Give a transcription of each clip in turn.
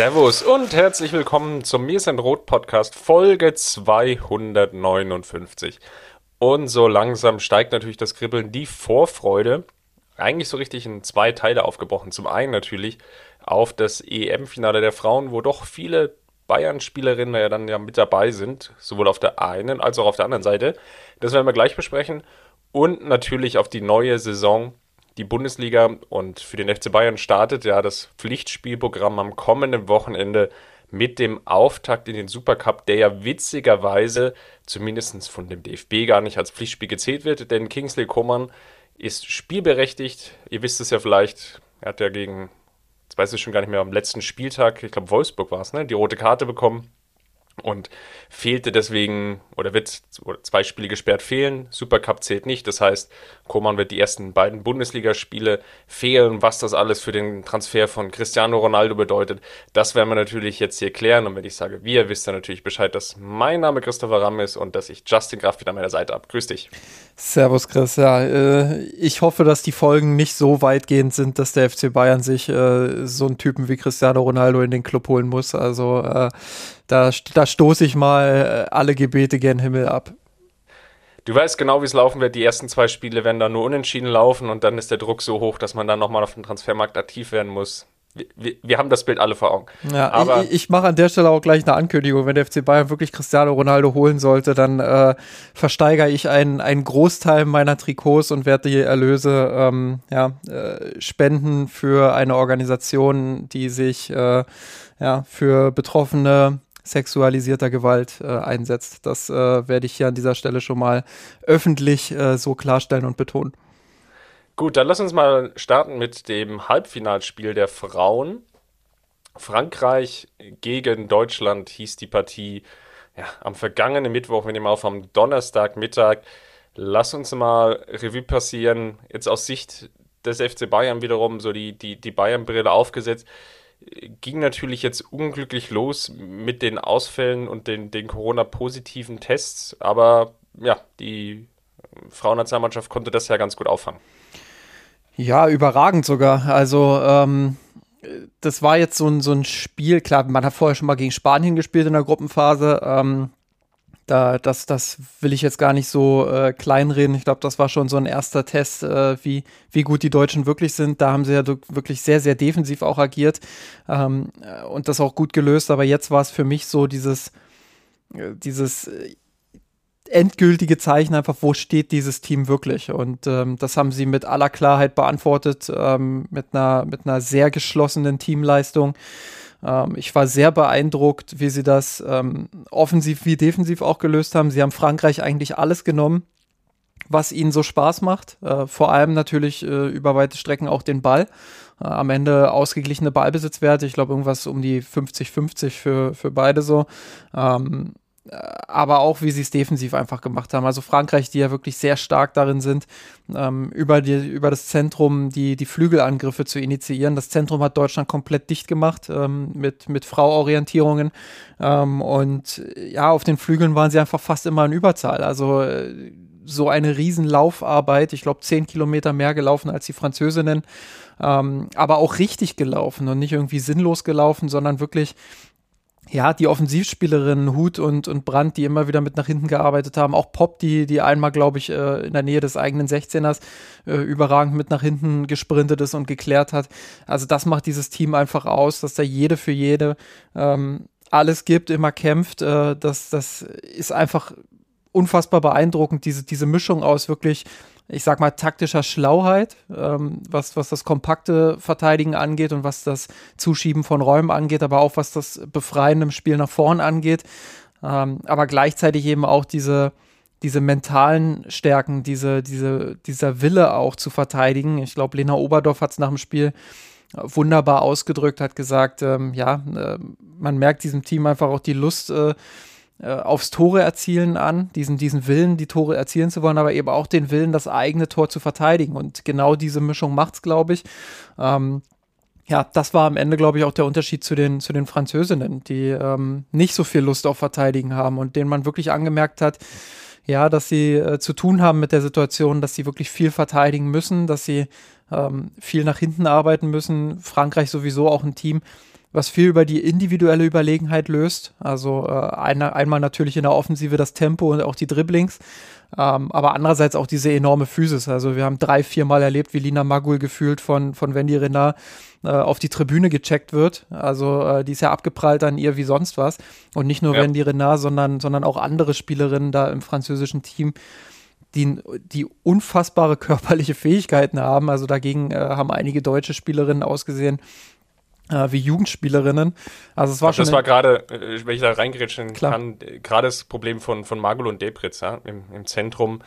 Servus und herzlich willkommen zum Mir sind Rot Podcast Folge 259. Und so langsam steigt natürlich das Kribbeln, die Vorfreude. Eigentlich so richtig in zwei Teile aufgebrochen. Zum einen natürlich auf das EM-Finale der Frauen, wo doch viele Bayern-Spielerinnen ja dann ja mit dabei sind, sowohl auf der einen als auch auf der anderen Seite. Das werden wir gleich besprechen. Und natürlich auf die neue Saison die Bundesliga und für den FC Bayern startet ja das Pflichtspielprogramm am kommenden Wochenende mit dem Auftakt in den Supercup, der ja witzigerweise zumindest von dem DFB gar nicht als Pflichtspiel gezählt wird, denn Kingsley Coman ist spielberechtigt. Ihr wisst es ja vielleicht, er hat ja gegen, jetzt weiß ich schon gar nicht mehr, am letzten Spieltag, ich glaube Wolfsburg war es, ne, die rote Karte bekommen und fehlte deswegen oder wird zwei Spiele gesperrt fehlen. Supercup zählt nicht. Das heißt, Koman wird die ersten beiden Bundesligaspiele fehlen. Was das alles für den Transfer von Cristiano Ronaldo bedeutet, das werden wir natürlich jetzt hier klären. Und wenn ich sage wir, wisst ihr natürlich Bescheid, dass mein Name Christopher Ramm ist und dass ich Justin Kraft wieder an meiner Seite habe. Grüß dich. Servus Chris. Ja, äh, ich hoffe, dass die Folgen nicht so weitgehend sind, dass der FC Bayern sich äh, so einen Typen wie Cristiano Ronaldo in den Club holen muss. Also äh, da, da stoße ich mal äh, alle Gebete gen Himmel ab. Du weißt genau, wie es laufen wird. Die ersten zwei Spiele werden dann nur unentschieden laufen und dann ist der Druck so hoch, dass man dann nochmal auf dem Transfermarkt aktiv werden muss. Wir, wir, wir, haben das Bild alle vor Augen. Ja, aber ich, ich mache an der Stelle auch gleich eine Ankündigung. Wenn der FC Bayern wirklich Cristiano Ronaldo holen sollte, dann äh, versteigere ich einen, einen Großteil meiner Trikots und werde die Erlöse ähm, ja, äh, spenden für eine Organisation, die sich äh, ja, für Betroffene sexualisierter Gewalt äh, einsetzt. Das äh, werde ich hier an dieser Stelle schon mal öffentlich äh, so klarstellen und betonen. Gut, dann lass uns mal starten mit dem Halbfinalspiel der Frauen. Frankreich gegen Deutschland hieß die Partie ja, am vergangenen Mittwoch, wir nehmen auf am Donnerstagmittag. Lass uns mal Revue passieren. Jetzt aus Sicht des FC Bayern wiederum so die, die, die Bayern-Brille aufgesetzt ging natürlich jetzt unglücklich los mit den Ausfällen und den, den Corona-positiven Tests, aber ja, die Frauennationalmannschaft konnte das ja ganz gut auffangen. Ja, überragend sogar. Also, ähm, das war jetzt so ein, so ein Spiel, klar, man hat vorher schon mal gegen Spanien gespielt in der Gruppenphase. Ähm, da, das, das will ich jetzt gar nicht so äh, kleinreden. Ich glaube, das war schon so ein erster Test, äh, wie, wie gut die Deutschen wirklich sind. Da haben sie ja wirklich sehr, sehr defensiv auch agiert ähm, äh, und das auch gut gelöst. Aber jetzt war es für mich so dieses, äh, dieses äh, endgültige Zeichen einfach, wo steht dieses Team wirklich? Und ähm, das haben sie mit aller Klarheit beantwortet, ähm, mit, einer, mit einer sehr geschlossenen Teamleistung. Ähm, ich war sehr beeindruckt, wie sie das ähm, offensiv wie defensiv auch gelöst haben. Sie haben Frankreich eigentlich alles genommen, was ihnen so Spaß macht. Äh, vor allem natürlich äh, über weite Strecken auch den Ball. Äh, am Ende ausgeglichene Ballbesitzwerte. Ich glaube, irgendwas um die 50-50 für, für beide so. Ähm, aber auch wie sie es defensiv einfach gemacht haben. Also Frankreich, die ja wirklich sehr stark darin sind, ähm, über, die, über das Zentrum die, die Flügelangriffe zu initiieren. Das Zentrum hat Deutschland komplett dicht gemacht ähm, mit, mit Frau-Orientierungen. Ähm, und ja, auf den Flügeln waren sie einfach fast immer in Überzahl. Also äh, so eine riesen Laufarbeit, ich glaube zehn Kilometer mehr gelaufen als die Französinnen, ähm, aber auch richtig gelaufen und nicht irgendwie sinnlos gelaufen, sondern wirklich ja, die Offensivspielerinnen Hut und, und Brandt, die immer wieder mit nach hinten gearbeitet haben. Auch Pop, die, die einmal, glaube ich, äh, in der Nähe des eigenen 16ers äh, überragend mit nach hinten gesprintet ist und geklärt hat. Also das macht dieses Team einfach aus, dass da jede für jede ähm, alles gibt, immer kämpft. Äh, das, das ist einfach unfassbar beeindruckend, diese, diese Mischung aus wirklich ich sag mal, taktischer Schlauheit, ähm, was, was das kompakte Verteidigen angeht und was das Zuschieben von Räumen angeht, aber auch was das Befreien im Spiel nach vorn angeht. Ähm, aber gleichzeitig eben auch diese, diese mentalen Stärken, diese, diese, dieser Wille auch zu verteidigen. Ich glaube, Lena Oberdorf hat es nach dem Spiel wunderbar ausgedrückt, hat gesagt, ähm, ja, äh, man merkt diesem Team einfach auch die Lust äh, äh, aufs Tore erzielen an, diesen, diesen Willen, die Tore erzielen zu wollen, aber eben auch den Willen, das eigene Tor zu verteidigen. Und genau diese Mischung macht's, glaube ich. Ähm, ja, das war am Ende, glaube ich, auch der Unterschied zu den, zu den Französinnen, die ähm, nicht so viel Lust auf Verteidigen haben und denen man wirklich angemerkt hat, ja, dass sie äh, zu tun haben mit der Situation, dass sie wirklich viel verteidigen müssen, dass sie ähm, viel nach hinten arbeiten müssen. Frankreich sowieso auch ein Team, was viel über die individuelle Überlegenheit löst. Also äh, eine, einmal natürlich in der Offensive das Tempo und auch die Dribblings, ähm, aber andererseits auch diese enorme Physis. Also wir haben drei, vier Mal erlebt, wie Lina Magul gefühlt von, von Wendy Renard äh, auf die Tribüne gecheckt wird. Also äh, die ist ja abgeprallt an ihr wie sonst was. Und nicht nur ja. Wendy Renard, sondern, sondern auch andere Spielerinnen da im französischen Team die, die unfassbare körperliche Fähigkeiten haben. Also dagegen äh, haben einige deutsche Spielerinnen ausgesehen, wie Jugendspielerinnen. Also es war schon. Das war gerade, äh, wenn ich da reingerätschen kann, gerade das Problem von, von Magul und Debritz ja, im, im Zentrum.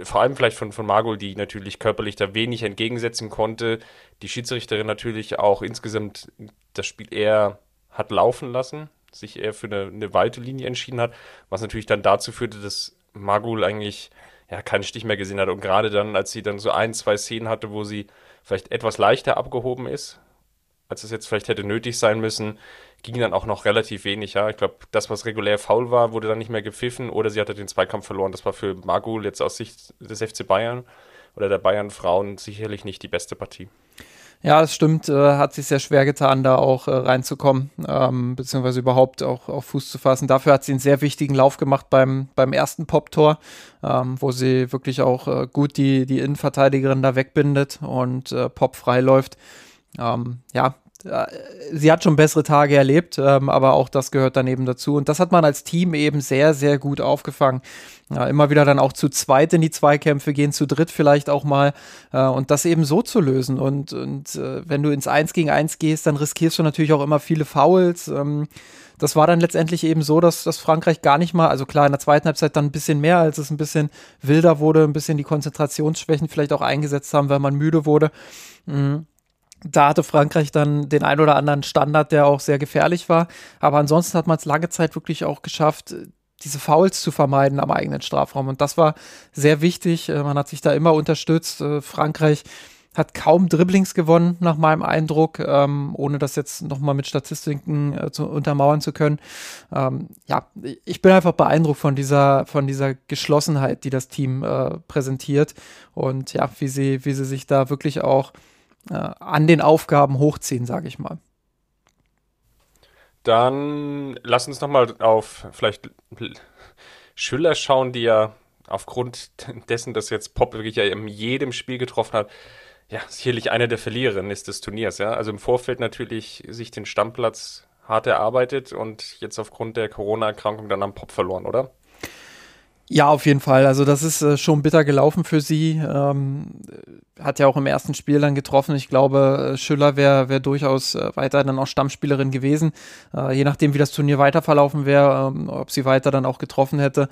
Vor allem vielleicht von, von Magul, die natürlich körperlich da wenig entgegensetzen konnte. Die Schiedsrichterin natürlich auch insgesamt das Spiel eher hat laufen lassen, sich eher für eine, eine weite Linie entschieden hat, was natürlich dann dazu führte, dass Magul eigentlich ja keinen Stich mehr gesehen hat. Und gerade dann, als sie dann so ein, zwei Szenen hatte, wo sie vielleicht etwas leichter abgehoben ist, als es jetzt vielleicht hätte nötig sein müssen, ging dann auch noch relativ wenig. Ja, ich glaube, das, was regulär faul war, wurde dann nicht mehr gepfiffen oder sie hatte den Zweikampf verloren. Das war für Magul jetzt aus Sicht des FC Bayern oder der Bayern Frauen sicherlich nicht die beste Partie. Ja, es stimmt, äh, hat sich sehr schwer getan, da auch äh, reinzukommen, ähm, beziehungsweise überhaupt auch auf Fuß zu fassen. Dafür hat sie einen sehr wichtigen Lauf gemacht beim, beim ersten Pop-Tor, ähm, wo sie wirklich auch äh, gut die, die Innenverteidigerin da wegbindet und äh, Pop frei läuft. Ähm, ja, äh, sie hat schon bessere Tage erlebt, ähm, aber auch das gehört dann eben dazu. Und das hat man als Team eben sehr, sehr gut aufgefangen. Ja, immer wieder dann auch zu zweit in die Zweikämpfe gehen, zu dritt vielleicht auch mal äh, und das eben so zu lösen. Und, und äh, wenn du ins Eins gegen Eins gehst, dann riskierst du natürlich auch immer viele Fouls. Ähm, das war dann letztendlich eben so, dass, dass Frankreich gar nicht mal, also klar, in der zweiten Halbzeit dann ein bisschen mehr, als es ein bisschen wilder wurde, ein bisschen die Konzentrationsschwächen vielleicht auch eingesetzt haben, weil man müde wurde. Mhm da hatte Frankreich dann den ein oder anderen Standard, der auch sehr gefährlich war. Aber ansonsten hat man es lange Zeit wirklich auch geschafft, diese Fouls zu vermeiden am eigenen Strafraum. Und das war sehr wichtig. Äh, man hat sich da immer unterstützt. Äh, Frankreich hat kaum Dribblings gewonnen, nach meinem Eindruck, ähm, ohne das jetzt nochmal mit Statistiken äh, zu untermauern zu können. Ähm, ja, ich bin einfach beeindruckt von dieser, von dieser Geschlossenheit, die das Team äh, präsentiert und ja, wie sie, wie sie sich da wirklich auch äh, an den Aufgaben hochziehen, sage ich mal. Dann lass uns nochmal auf vielleicht Schüller schauen, die ja aufgrund dessen, dass jetzt Pop wirklich ja in jedem Spiel getroffen hat, ja, sicherlich eine der Verliererinnen ist des Turniers, ja. Also im Vorfeld natürlich sich den Stammplatz hart erarbeitet und jetzt aufgrund der Corona-Erkrankung dann am Pop verloren, oder? Ja, auf jeden Fall. Also das ist äh, schon bitter gelaufen für sie. Ähm, hat ja auch im ersten Spiel dann getroffen. Ich glaube, äh, Schüller wäre wär durchaus äh, weiter dann auch Stammspielerin gewesen. Äh, je nachdem, wie das Turnier weiter verlaufen wäre, ähm, ob sie weiter dann auch getroffen hätte.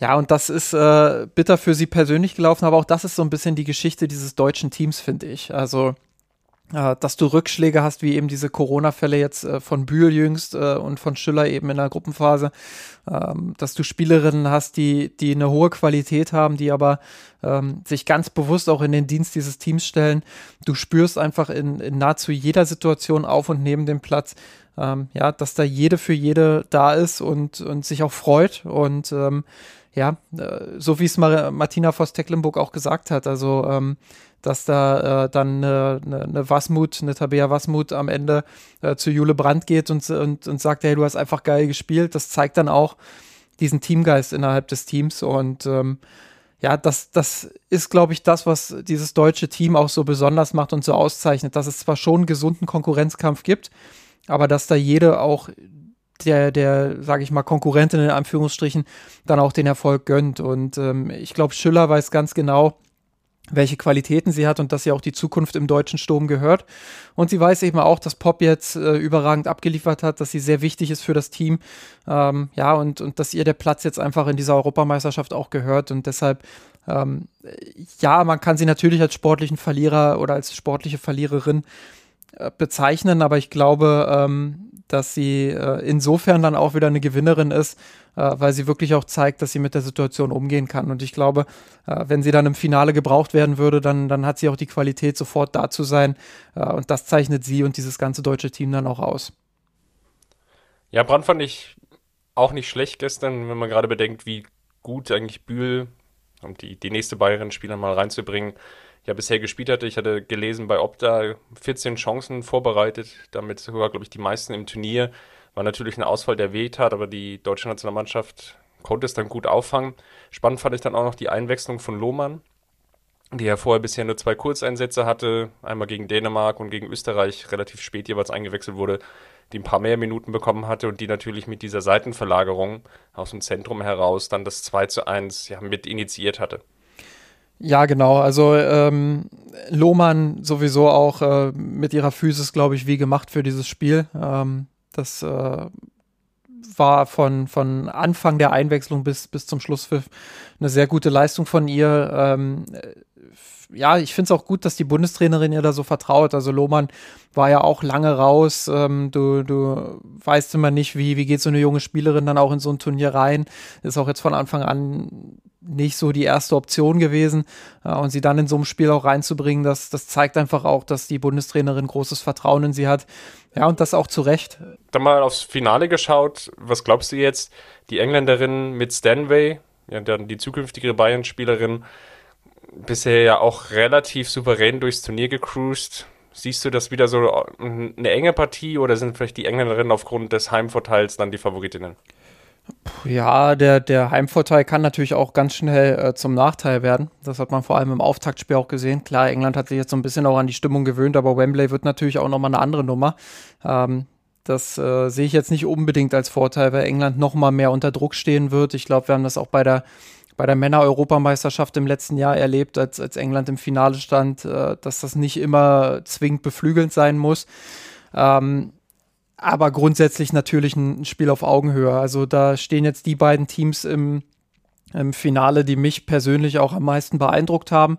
Ja, und das ist äh, bitter für sie persönlich gelaufen, aber auch das ist so ein bisschen die Geschichte dieses deutschen Teams, finde ich. Also dass du Rückschläge hast, wie eben diese Corona-Fälle jetzt äh, von Bühl jüngst äh, und von Schüller eben in der Gruppenphase, ähm, dass du Spielerinnen hast, die, die eine hohe Qualität haben, die aber ähm, sich ganz bewusst auch in den Dienst dieses Teams stellen. Du spürst einfach in, in nahezu jeder Situation auf und neben dem Platz, ähm, ja, dass da jede für jede da ist und, und sich auch freut und ähm, ja, äh, so wie es Martina Voss-Tecklenburg auch gesagt hat, also ähm, dass da äh, dann eine, eine, eine Wasmut, eine Tabea Wasmut am Ende äh, zu Jule Brandt geht und, und, und sagt, hey, du hast einfach geil gespielt. Das zeigt dann auch diesen Teamgeist innerhalb des Teams und ähm, ja, das, das ist, glaube ich, das, was dieses deutsche Team auch so besonders macht und so auszeichnet, dass es zwar schon einen gesunden Konkurrenzkampf gibt, aber dass da jede auch der, der, sage ich mal, Konkurrentin in Anführungsstrichen dann auch den Erfolg gönnt. Und ähm, ich glaube, Schüller weiß ganz genau, welche Qualitäten sie hat und dass sie auch die Zukunft im deutschen Sturm gehört. Und sie weiß eben auch, dass Pop jetzt äh, überragend abgeliefert hat, dass sie sehr wichtig ist für das Team. Ähm, ja, und, und dass ihr der Platz jetzt einfach in dieser Europameisterschaft auch gehört. Und deshalb, ähm, ja, man kann sie natürlich als sportlichen Verlierer oder als sportliche Verliererin äh, bezeichnen, aber ich glaube, ähm, dass sie äh, insofern dann auch wieder eine Gewinnerin ist, äh, weil sie wirklich auch zeigt, dass sie mit der Situation umgehen kann. Und ich glaube, äh, wenn sie dann im Finale gebraucht werden würde, dann, dann hat sie auch die Qualität, sofort da zu sein. Äh, und das zeichnet sie und dieses ganze deutsche Team dann auch aus. Ja, Brand fand ich auch nicht schlecht gestern, wenn man gerade bedenkt, wie gut eigentlich Bühl, um die, die nächste Bayern-Spieler mal reinzubringen, ja bisher gespielt hatte. Ich hatte gelesen bei Opta 14 Chancen vorbereitet, damit sogar, glaube ich, die meisten im Turnier. War natürlich ein Ausfall, der weh tat, aber die deutsche Nationalmannschaft konnte es dann gut auffangen. Spannend fand ich dann auch noch die Einwechslung von Lohmann, die ja vorher bisher nur zwei Kurzeinsätze hatte, einmal gegen Dänemark und gegen Österreich relativ spät jeweils eingewechselt wurde, die ein paar mehr Minuten bekommen hatte und die natürlich mit dieser Seitenverlagerung aus dem Zentrum heraus dann das 2 zu 1 ja, mit initiiert hatte. Ja, genau. Also ähm, Lohmann sowieso auch äh, mit ihrer Physis, glaube ich, wie gemacht für dieses Spiel. Ähm, das äh, war von, von Anfang der Einwechslung bis, bis zum Schlusspfiff eine sehr gute Leistung von ihr. Ähm, ja, ich finde es auch gut, dass die Bundestrainerin ihr da so vertraut. Also Lohmann war ja auch lange raus. Ähm, du, du weißt immer nicht, wie, wie geht so eine junge Spielerin dann auch in so ein Turnier rein. Ist auch jetzt von Anfang an nicht so die erste Option gewesen. Äh, und sie dann in so einem Spiel auch reinzubringen, das, das zeigt einfach auch, dass die Bundestrainerin großes Vertrauen in sie hat. Ja, und das auch zu Recht. Dann mal aufs Finale geschaut. Was glaubst du jetzt? Die Engländerin mit Stanway, ja, dann die zukünftige Bayern-Spielerin, bisher ja auch relativ souverän durchs Turnier gecruised. Siehst du das wieder so eine enge Partie oder sind vielleicht die Engländerinnen aufgrund des Heimvorteils dann die Favoritinnen? Ja, der, der Heimvorteil kann natürlich auch ganz schnell äh, zum Nachteil werden. Das hat man vor allem im Auftaktspiel auch gesehen. Klar, England hat sich jetzt so ein bisschen auch an die Stimmung gewöhnt, aber Wembley wird natürlich auch nochmal eine andere Nummer. Ähm, das äh, sehe ich jetzt nicht unbedingt als Vorteil, weil England nochmal mehr unter Druck stehen wird. Ich glaube, wir haben das auch bei der bei der Männer-Europameisterschaft im letzten Jahr erlebt, als, als England im Finale stand, äh, dass das nicht immer zwingend beflügelnd sein muss. Ähm, aber grundsätzlich natürlich ein Spiel auf Augenhöhe. Also da stehen jetzt die beiden Teams im, im Finale, die mich persönlich auch am meisten beeindruckt haben.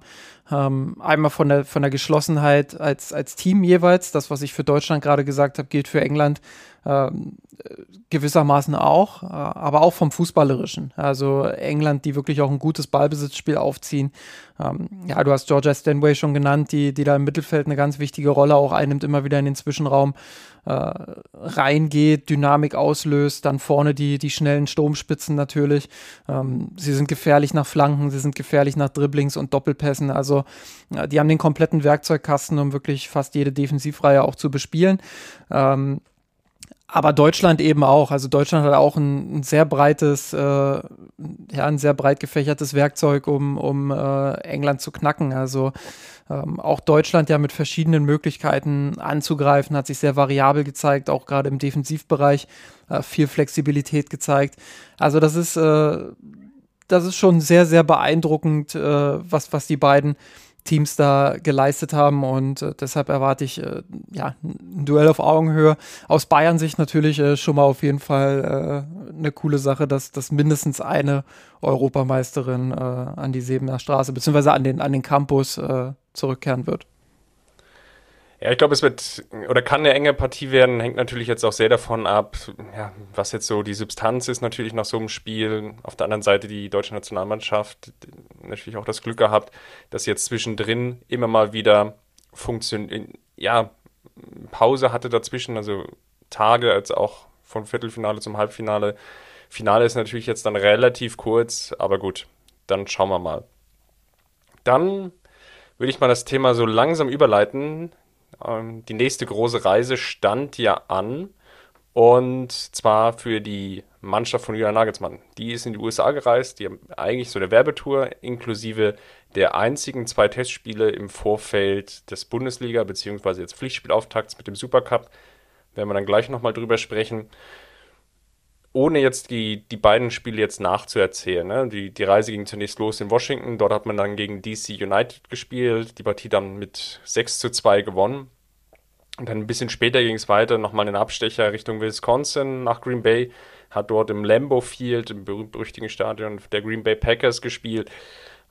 Ähm, einmal von der, von der Geschlossenheit als, als Team jeweils. Das, was ich für Deutschland gerade gesagt habe, gilt für England ähm, gewissermaßen auch, äh, aber auch vom Fußballerischen. Also England, die wirklich auch ein gutes Ballbesitzspiel aufziehen. Ähm, ja, du hast Georgia Stanway schon genannt, die, die da im Mittelfeld eine ganz wichtige Rolle auch einnimmt, immer wieder in den Zwischenraum äh, reingeht, Dynamik auslöst, dann vorne die, die schnellen Sturmspitzen natürlich. Ähm, sie sind gefährlich nach Flanken, sie sind gefährlich nach Dribblings und Doppelpässen. Also äh, die haben den kompletten Werkzeugkasten, um wirklich fast jede Defensivreihe auch zu bespielen. Ähm, aber Deutschland eben auch. Also Deutschland hat auch ein, ein sehr breites, äh, ja, ein sehr breit gefächertes Werkzeug, um, um äh, England zu knacken. Also ähm, auch Deutschland ja mit verschiedenen Möglichkeiten anzugreifen, hat sich sehr variabel gezeigt, auch gerade im Defensivbereich äh, viel Flexibilität gezeigt. Also das ist, äh, das ist schon sehr, sehr beeindruckend, äh, was, was die beiden Teams da geleistet haben und äh, deshalb erwarte ich äh, ja, ein Duell auf Augenhöhe. Aus Bayern-Sicht natürlich äh, schon mal auf jeden Fall äh, eine coole Sache, dass, dass mindestens eine Europameisterin äh, an die Sebener Straße beziehungsweise an den, an den Campus äh, zurückkehren wird. Ja, ich glaube, es wird oder kann eine enge Partie werden, hängt natürlich jetzt auch sehr davon ab, ja, was jetzt so die Substanz ist natürlich nach so einem Spiel. Auf der anderen Seite die deutsche Nationalmannschaft natürlich auch das Glück gehabt, dass jetzt zwischendrin immer mal wieder funktioniert, ja, Pause hatte dazwischen, also Tage als auch vom Viertelfinale zum Halbfinale. Finale ist natürlich jetzt dann relativ kurz, aber gut, dann schauen wir mal. Dann würde ich mal das Thema so langsam überleiten die nächste große Reise stand ja an. Und zwar für die Mannschaft von Julian Nagelsmann. Die ist in die USA gereist, die haben eigentlich so eine Werbetour inklusive der einzigen zwei Testspiele im Vorfeld des Bundesliga- bzw. jetzt Pflichtspielauftakts mit dem Supercup. Werden wir dann gleich nochmal drüber sprechen. Ohne jetzt die, die beiden Spiele jetzt nachzuerzählen. Ne? Die, die Reise ging zunächst los in Washington, dort hat man dann gegen DC United gespielt, die Partie dann mit 6 zu 2 gewonnen. Und dann ein bisschen später ging es weiter, nochmal einen Abstecher Richtung Wisconsin nach Green Bay, hat dort im Lambeau Field, im berüchtigen Stadion der Green Bay Packers gespielt,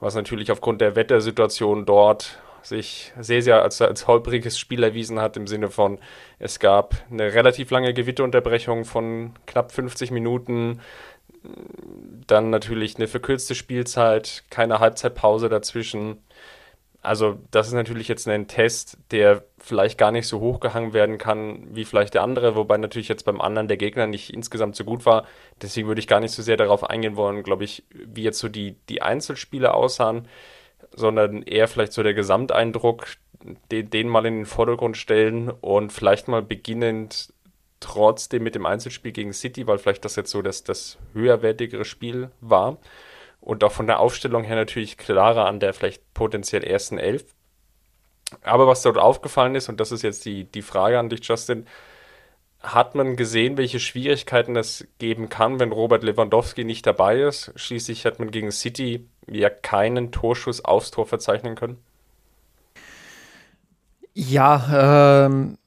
was natürlich aufgrund der Wettersituation dort sich sehr, sehr als, als holpriges Spiel erwiesen hat, im Sinne von, es gab eine relativ lange Gewitterunterbrechung von knapp 50 Minuten, dann natürlich eine verkürzte Spielzeit, keine Halbzeitpause dazwischen. Also das ist natürlich jetzt ein Test, der vielleicht gar nicht so hochgehangen werden kann wie vielleicht der andere, wobei natürlich jetzt beim anderen der Gegner nicht insgesamt so gut war. Deswegen würde ich gar nicht so sehr darauf eingehen wollen, glaube ich, wie jetzt so die, die Einzelspiele aussahen sondern eher vielleicht so der Gesamteindruck, den, den mal in den Vordergrund stellen und vielleicht mal beginnend trotzdem mit dem Einzelspiel gegen City, weil vielleicht das jetzt so das, das höherwertigere Spiel war und auch von der Aufstellung her natürlich klarer an der vielleicht potenziell ersten Elf. Aber was dort aufgefallen ist, und das ist jetzt die, die Frage an dich, Justin, hat man gesehen, welche Schwierigkeiten es geben kann, wenn Robert Lewandowski nicht dabei ist. Schließlich hat man gegen City ja keinen Torschuss aufs Tor verzeichnen können. Ja, ähm,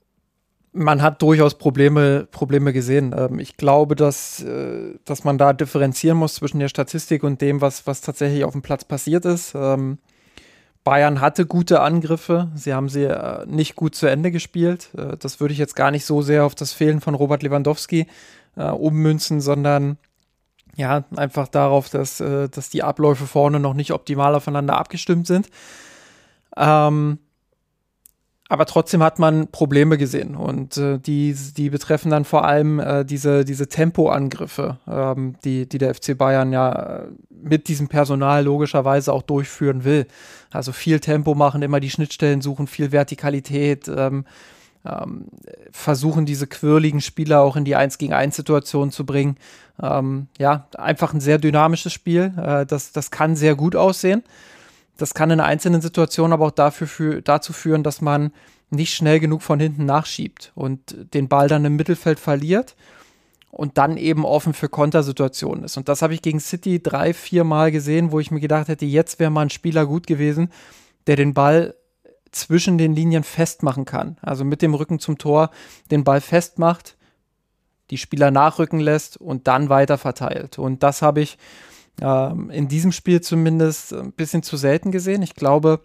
man hat durchaus Probleme, Probleme gesehen. Ähm, ich glaube, dass, äh, dass man da differenzieren muss zwischen der Statistik und dem, was, was tatsächlich auf dem Platz passiert ist. Ähm, Bayern hatte gute Angriffe, sie haben sie äh, nicht gut zu Ende gespielt. Äh, das würde ich jetzt gar nicht so sehr auf das Fehlen von Robert Lewandowski äh, ummünzen, sondern ja, einfach darauf, dass, äh, dass die Abläufe vorne noch nicht optimal aufeinander abgestimmt sind. Ähm, aber trotzdem hat man Probleme gesehen und äh, die, die betreffen dann vor allem äh, diese, diese Tempoangriffe, ähm, die, die der FC Bayern ja mit diesem Personal logischerweise auch durchführen will. Also viel Tempo machen, immer die Schnittstellen suchen, viel Vertikalität, ähm, ähm, versuchen diese quirligen Spieler auch in die 1 gegen 1 Situation zu bringen. Ähm, ja, einfach ein sehr dynamisches Spiel. Äh, das, das kann sehr gut aussehen. Das kann in einzelnen Situationen aber auch dafür für, dazu führen, dass man nicht schnell genug von hinten nachschiebt und den Ball dann im Mittelfeld verliert und dann eben offen für Kontersituationen ist. Und das habe ich gegen City drei, vier Mal gesehen, wo ich mir gedacht hätte, jetzt wäre mal ein Spieler gut gewesen, der den Ball zwischen den Linien festmachen kann. Also mit dem Rücken zum Tor den Ball festmacht, die Spieler nachrücken lässt und dann weiter verteilt. Und das habe ich ähm, in diesem Spiel zumindest ein bisschen zu selten gesehen. Ich glaube,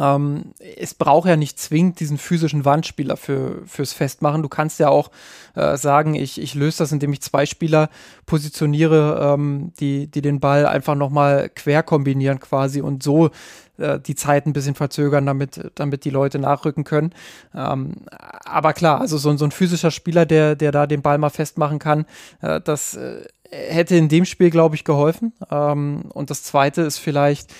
ähm, es braucht ja nicht zwingend diesen physischen Wandspieler für, fürs Festmachen. Du kannst ja auch äh, sagen, ich, ich löse das, indem ich zwei Spieler positioniere, ähm, die, die den Ball einfach nochmal quer kombinieren quasi und so äh, die Zeit ein bisschen verzögern, damit, damit die Leute nachrücken können. Ähm, aber klar, also so, so ein physischer Spieler, der, der da den Ball mal festmachen kann, äh, das äh, hätte in dem Spiel, glaube ich, geholfen. Ähm, und das Zweite ist vielleicht,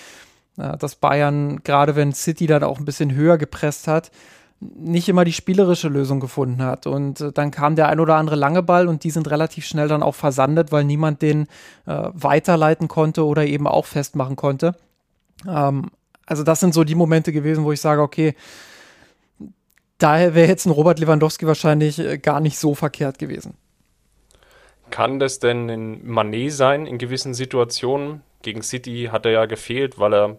dass Bayern, gerade wenn City dann auch ein bisschen höher gepresst hat, nicht immer die spielerische Lösung gefunden hat. Und äh, dann kam der ein oder andere lange Ball und die sind relativ schnell dann auch versandet, weil niemand den äh, weiterleiten konnte oder eben auch festmachen konnte. Ähm, also das sind so die Momente gewesen, wo ich sage, okay, daher wäre jetzt ein Robert Lewandowski wahrscheinlich äh, gar nicht so verkehrt gewesen. Kann das denn in Manet sein in gewissen Situationen? Gegen City hat er ja gefehlt, weil er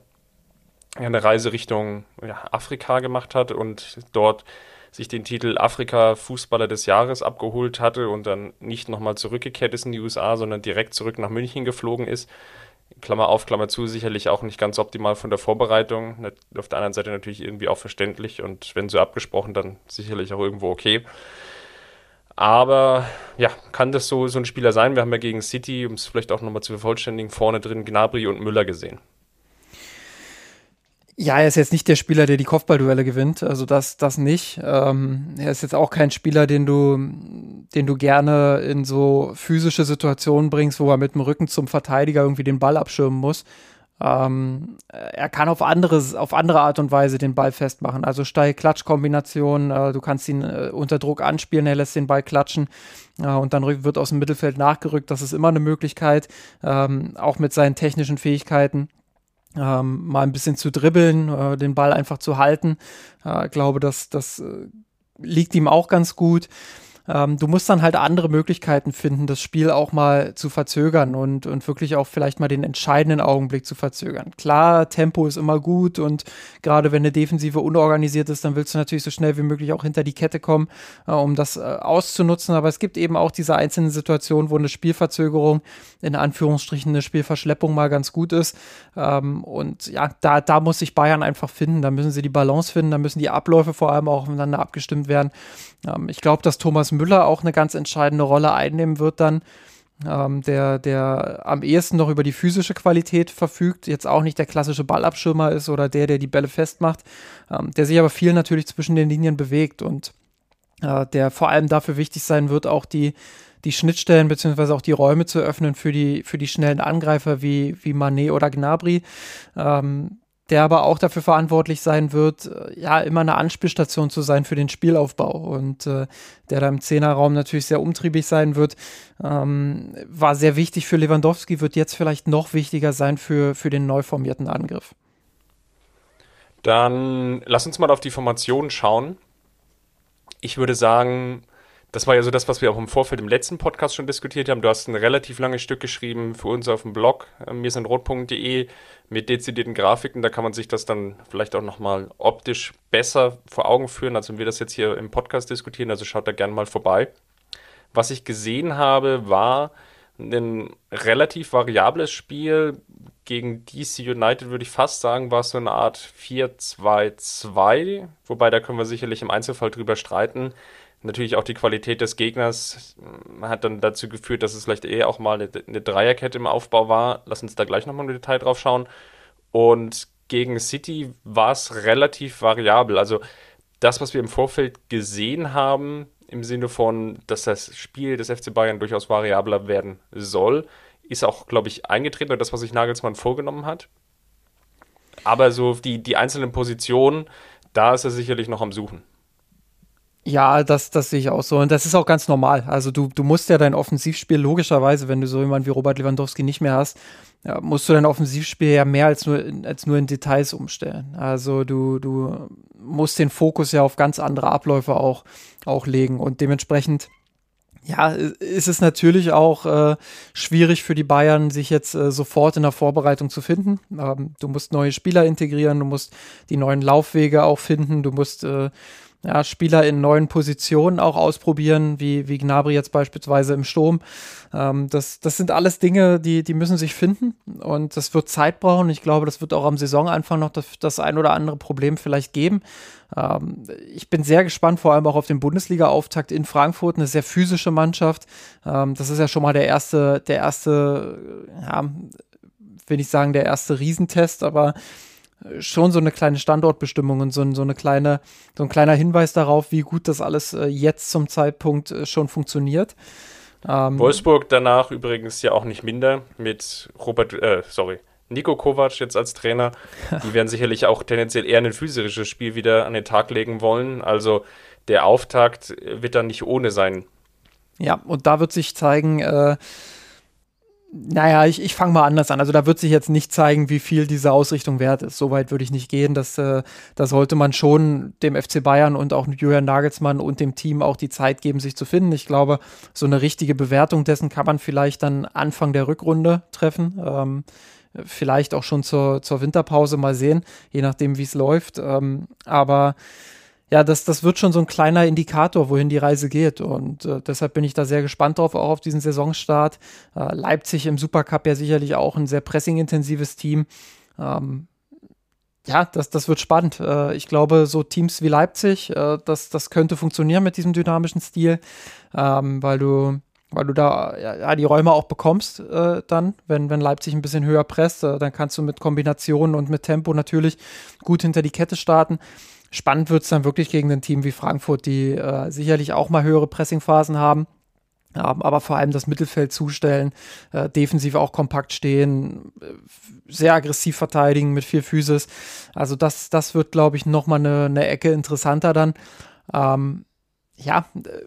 eine Reise Richtung ja, Afrika gemacht hat und dort sich den Titel Afrika Fußballer des Jahres abgeholt hatte und dann nicht nochmal zurückgekehrt ist in die USA, sondern direkt zurück nach München geflogen ist. Klammer auf, Klammer zu, sicherlich auch nicht ganz optimal von der Vorbereitung. Auf der anderen Seite natürlich irgendwie auch verständlich und wenn so abgesprochen, dann sicherlich auch irgendwo okay. Aber ja, kann das so, so ein Spieler sein? Wir haben ja gegen City, um es vielleicht auch nochmal zu vervollständigen, vorne drin Gnabry und Müller gesehen. Ja, er ist jetzt nicht der Spieler, der die Kopfballduelle gewinnt. Also das, das nicht. Ähm, er ist jetzt auch kein Spieler, den du, den du gerne in so physische Situationen bringst, wo er mit dem Rücken zum Verteidiger irgendwie den Ball abschirmen muss. Ähm, er kann auf, anderes, auf andere Art und Weise den Ball festmachen. Also Steil-Klatsch-Kombination, äh, du kannst ihn äh, unter Druck anspielen, er lässt den Ball klatschen äh, und dann wird aus dem Mittelfeld nachgerückt. Das ist immer eine Möglichkeit, ähm, auch mit seinen technischen Fähigkeiten. Ähm, mal ein bisschen zu dribbeln, äh, den Ball einfach zu halten. Äh, glaube, das, das äh, liegt ihm auch ganz gut. Ähm, du musst dann halt andere Möglichkeiten finden, das Spiel auch mal zu verzögern und, und wirklich auch vielleicht mal den entscheidenden Augenblick zu verzögern. Klar, Tempo ist immer gut und gerade wenn eine Defensive unorganisiert ist, dann willst du natürlich so schnell wie möglich auch hinter die Kette kommen, äh, um das äh, auszunutzen. Aber es gibt eben auch diese einzelnen Situationen, wo eine Spielverzögerung, in Anführungsstrichen eine Spielverschleppung mal ganz gut ist. Ähm, und ja, da, da muss sich Bayern einfach finden. Da müssen sie die Balance finden, da müssen die Abläufe vor allem auch aufeinander abgestimmt werden. Ähm, ich glaube, dass Thomas Müller auch eine ganz entscheidende Rolle einnehmen wird dann. Ähm, der, der am ehesten noch über die physische Qualität verfügt, jetzt auch nicht der klassische Ballabschirmer ist oder der, der die Bälle festmacht, ähm, der sich aber viel natürlich zwischen den Linien bewegt und äh, der vor allem dafür wichtig sein wird, auch die, die Schnittstellen beziehungsweise auch die Räume zu öffnen für die, für die schnellen Angreifer wie, wie Manet oder Gnabry. Ähm, der aber auch dafür verantwortlich sein wird, äh, ja, immer eine Anspielstation zu sein für den Spielaufbau und äh, der da im Zehnerraum natürlich sehr umtriebig sein wird, ähm, war sehr wichtig für Lewandowski, wird jetzt vielleicht noch wichtiger sein für, für den neu formierten Angriff. Dann lass uns mal auf die Formation schauen. Ich würde sagen, das war ja so das, was wir auch im Vorfeld im letzten Podcast schon diskutiert haben. Du hast ein relativ langes Stück geschrieben für uns auf dem Blog, äh, mir sind rot.de, mit dezidierten Grafiken. Da kann man sich das dann vielleicht auch nochmal optisch besser vor Augen führen, als wenn wir das jetzt hier im Podcast diskutieren. Also schaut da gerne mal vorbei. Was ich gesehen habe, war ein relativ variables Spiel. Gegen DC United würde ich fast sagen, war es so eine Art 4-2-2. Wobei da können wir sicherlich im Einzelfall drüber streiten natürlich auch die Qualität des Gegners hat dann dazu geführt, dass es vielleicht eher auch mal eine, eine Dreierkette im Aufbau war. Lass uns da gleich nochmal im Detail drauf schauen. Und gegen City war es relativ variabel. Also das, was wir im Vorfeld gesehen haben, im Sinne von, dass das Spiel des FC Bayern durchaus variabler werden soll, ist auch, glaube ich, eingetreten oder das, was sich Nagelsmann vorgenommen hat. Aber so die, die einzelnen Positionen, da ist er sicherlich noch am Suchen. Ja, das, das sehe ich auch so. Und das ist auch ganz normal. Also du, du musst ja dein Offensivspiel logischerweise, wenn du so jemanden wie Robert Lewandowski nicht mehr hast, ja, musst du dein Offensivspiel ja mehr als nur, als nur in Details umstellen. Also du, du musst den Fokus ja auf ganz andere Abläufe auch, auch legen. Und dementsprechend, ja, ist es natürlich auch äh, schwierig für die Bayern, sich jetzt äh, sofort in der Vorbereitung zu finden. Ähm, du musst neue Spieler integrieren, du musst die neuen Laufwege auch finden, du musst äh, ja, Spieler in neuen Positionen auch ausprobieren, wie, wie Gnabry jetzt beispielsweise im Sturm. Ähm, das, das sind alles Dinge, die, die müssen sich finden und das wird Zeit brauchen. Ich glaube, das wird auch am Saisonanfang noch das, das ein oder andere Problem vielleicht geben. Ähm, ich bin sehr gespannt, vor allem auch auf den Bundesliga-Auftakt in Frankfurt, eine sehr physische Mannschaft. Ähm, das ist ja schon mal der erste, der erste, ja, will ich sagen, der erste Riesentest, aber schon so eine kleine Standortbestimmung und so, so, eine kleine, so ein kleiner Hinweis darauf, wie gut das alles äh, jetzt zum Zeitpunkt äh, schon funktioniert. Ähm, Wolfsburg danach übrigens ja auch nicht minder mit Robert, äh, sorry, Nico Kovac jetzt als Trainer. Die werden sicherlich auch tendenziell eher ein physisches Spiel wieder an den Tag legen wollen. Also der Auftakt wird dann nicht ohne sein. Ja, und da wird sich zeigen, äh, naja, ich, ich fange mal anders an. Also da wird sich jetzt nicht zeigen, wie viel diese Ausrichtung wert ist. Soweit würde ich nicht gehen. Das, äh, da sollte man schon dem FC Bayern und auch Julian Nagelsmann und dem Team auch die Zeit geben, sich zu finden. Ich glaube, so eine richtige Bewertung dessen kann man vielleicht dann Anfang der Rückrunde treffen. Ähm, vielleicht auch schon zur, zur Winterpause mal sehen, je nachdem, wie es läuft. Ähm, aber ja, das, das wird schon so ein kleiner Indikator, wohin die Reise geht. Und äh, deshalb bin ich da sehr gespannt drauf, auch auf diesen Saisonstart. Äh, Leipzig im Supercup ja sicherlich auch ein sehr pressingintensives Team. Ähm, ja, das, das wird spannend. Äh, ich glaube, so Teams wie Leipzig, äh, das, das könnte funktionieren mit diesem dynamischen Stil, ähm, weil du weil du da ja, die Räume auch bekommst äh, dann, wenn, wenn Leipzig ein bisschen höher presst, äh, dann kannst du mit Kombinationen und mit Tempo natürlich gut hinter die Kette starten. Spannend wird es dann wirklich gegen ein Team wie Frankfurt, die äh, sicherlich auch mal höhere Pressingphasen haben. Aber vor allem das Mittelfeld zustellen, äh, defensiv auch kompakt stehen, äh, sehr aggressiv verteidigen mit vier Physis. Also das, das wird, glaube ich, nochmal eine, eine Ecke interessanter dann. Ähm, ja, äh,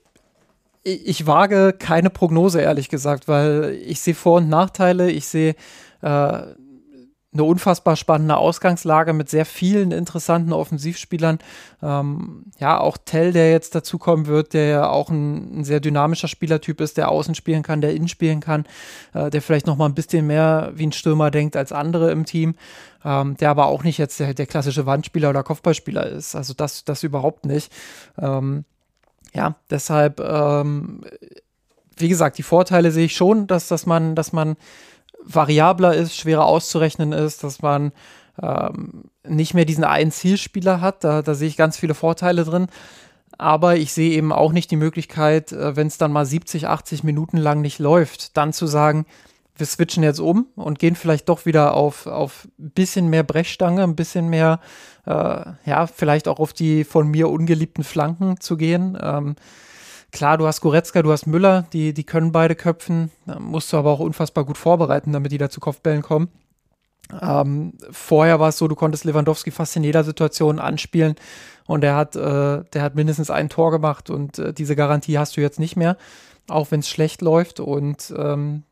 ich wage keine Prognose, ehrlich gesagt, weil ich sehe Vor- und Nachteile. Ich sehe äh, eine unfassbar spannende Ausgangslage mit sehr vielen interessanten Offensivspielern. Ähm, ja, auch Tell, der jetzt dazukommen wird, der ja auch ein, ein, sehr dynamischer Spielertyp ist, der außen spielen kann, der innen spielen kann, äh, der vielleicht noch mal ein bisschen mehr wie ein Stürmer denkt als andere im Team, ähm, der aber auch nicht jetzt der, der, klassische Wandspieler oder Kopfballspieler ist. Also das, das überhaupt nicht. Ähm, ja, deshalb, ähm, wie gesagt, die Vorteile sehe ich schon, dass, dass man, dass man variabler ist, schwerer auszurechnen ist, dass man ähm, nicht mehr diesen einen Zielspieler hat. Da, da sehe ich ganz viele Vorteile drin. Aber ich sehe eben auch nicht die Möglichkeit, äh, wenn es dann mal 70, 80 Minuten lang nicht läuft, dann zu sagen, wir switchen jetzt um und gehen vielleicht doch wieder auf, auf ein bisschen mehr Brechstange, ein bisschen mehr, äh, ja, vielleicht auch auf die von mir ungeliebten Flanken zu gehen. Ähm, Klar, du hast Goretzka, du hast Müller, die, die können beide köpfen. Da musst du aber auch unfassbar gut vorbereiten, damit die da zu Kopfbällen kommen. Ähm, vorher war es so, du konntest Lewandowski fast in jeder Situation anspielen und der hat, äh, der hat mindestens ein Tor gemacht und äh, diese Garantie hast du jetzt nicht mehr, auch wenn es schlecht läuft. Und ähm,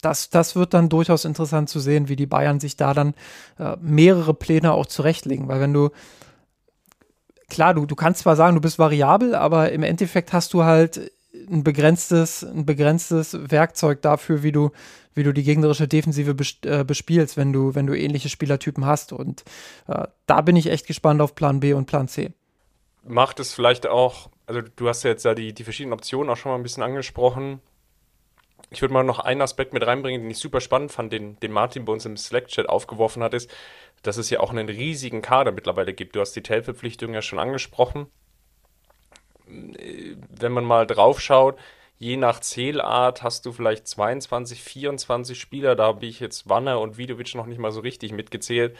das, das wird dann durchaus interessant zu sehen, wie die Bayern sich da dann äh, mehrere Pläne auch zurechtlegen. Weil wenn du klar, du, du kannst zwar sagen, du bist variabel, aber im Endeffekt hast du halt ein begrenztes, ein begrenztes Werkzeug dafür, wie du, wie du die gegnerische Defensive äh, bespielst, wenn du, wenn du ähnliche Spielertypen hast. Und äh, da bin ich echt gespannt auf Plan B und Plan C. Macht es vielleicht auch, also du hast ja jetzt ja die, die verschiedenen Optionen auch schon mal ein bisschen angesprochen. Ich würde mal noch einen Aspekt mit reinbringen, den ich super spannend fand, den, den Martin bei uns im Slack-Chat aufgeworfen hat, ist, dass es ja auch einen riesigen Kader mittlerweile gibt. Du hast die Tellverpflichtung ja schon angesprochen. Wenn man mal drauf schaut, je nach Zählart hast du vielleicht 22, 24 Spieler. Da habe ich jetzt Wanner und Vidovic noch nicht mal so richtig mitgezählt.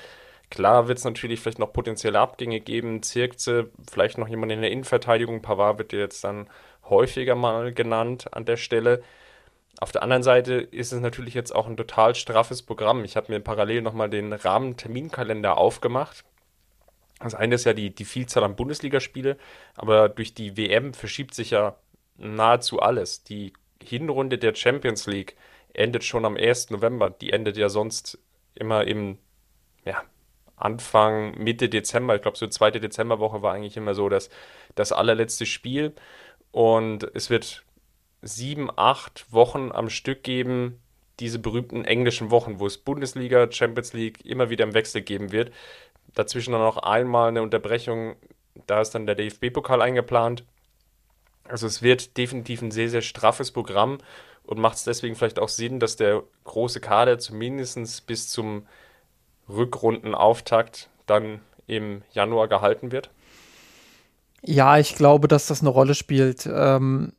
Klar wird es natürlich vielleicht noch potenzielle Abgänge geben. Zirkze, vielleicht noch jemand in der Innenverteidigung. Pavard wird jetzt dann häufiger mal genannt an der Stelle. Auf der anderen Seite ist es natürlich jetzt auch ein total straffes Programm. Ich habe mir parallel nochmal den Rahmenterminkalender aufgemacht. Das eine ist ja die, die Vielzahl an Bundesligaspiele, aber durch die WM verschiebt sich ja nahezu alles. Die Hinrunde der Champions League endet schon am 1. November. Die endet ja sonst immer im ja, Anfang, Mitte Dezember. Ich glaube, so zweite Dezemberwoche war eigentlich immer so das, das allerletzte Spiel. Und es wird sieben, acht Wochen am Stück geben, diese berühmten englischen Wochen, wo es Bundesliga, Champions League immer wieder im Wechsel geben wird. Dazwischen dann auch einmal eine Unterbrechung, da ist dann der DFB-Pokal eingeplant. Also es wird definitiv ein sehr, sehr straffes Programm und macht es deswegen vielleicht auch Sinn, dass der große Kader zumindest bis zum Rückrundenauftakt dann im Januar gehalten wird? Ja, ich glaube, dass das eine Rolle spielt. Ähm,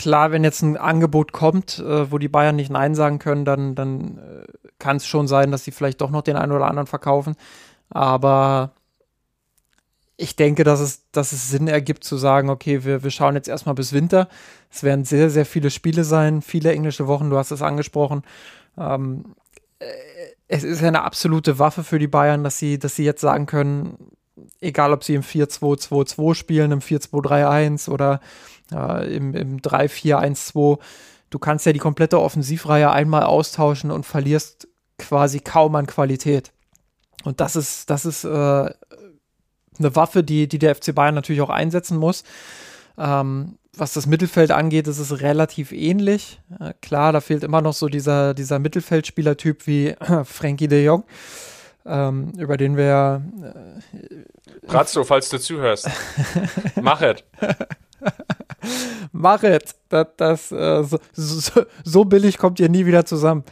klar, wenn jetzt ein Angebot kommt, äh, wo die Bayern nicht Nein sagen können, dann, dann äh, kann es schon sein, dass sie vielleicht doch noch den einen oder anderen verkaufen. Aber ich denke, dass es, dass es Sinn ergibt zu sagen, okay, wir, wir schauen jetzt erstmal bis Winter. Es werden sehr, sehr viele Spiele sein, viele englische Wochen, du hast es angesprochen. Ähm, äh, es ist eine absolute Waffe für die Bayern, dass sie, dass sie jetzt sagen können, egal ob sie im 4-2-2-2 spielen, im 4-2-3-1 oder äh, im, im 3-4-1-2. Du kannst ja die komplette Offensivreihe einmal austauschen und verlierst quasi kaum an Qualität. Und das ist, das ist äh, eine Waffe, die, die der FC Bayern natürlich auch einsetzen muss. Ähm, was das Mittelfeld angeht, ist es relativ ähnlich. Äh, klar, da fehlt immer noch so dieser, dieser Mittelfeldspielertyp wie Frankie de Jong, ähm, über den wir. Äh, Bratzo, falls du zuhörst, mach es. Mach es. Das, das, äh, so, so, so, billig kommt ihr nie wieder zusammen.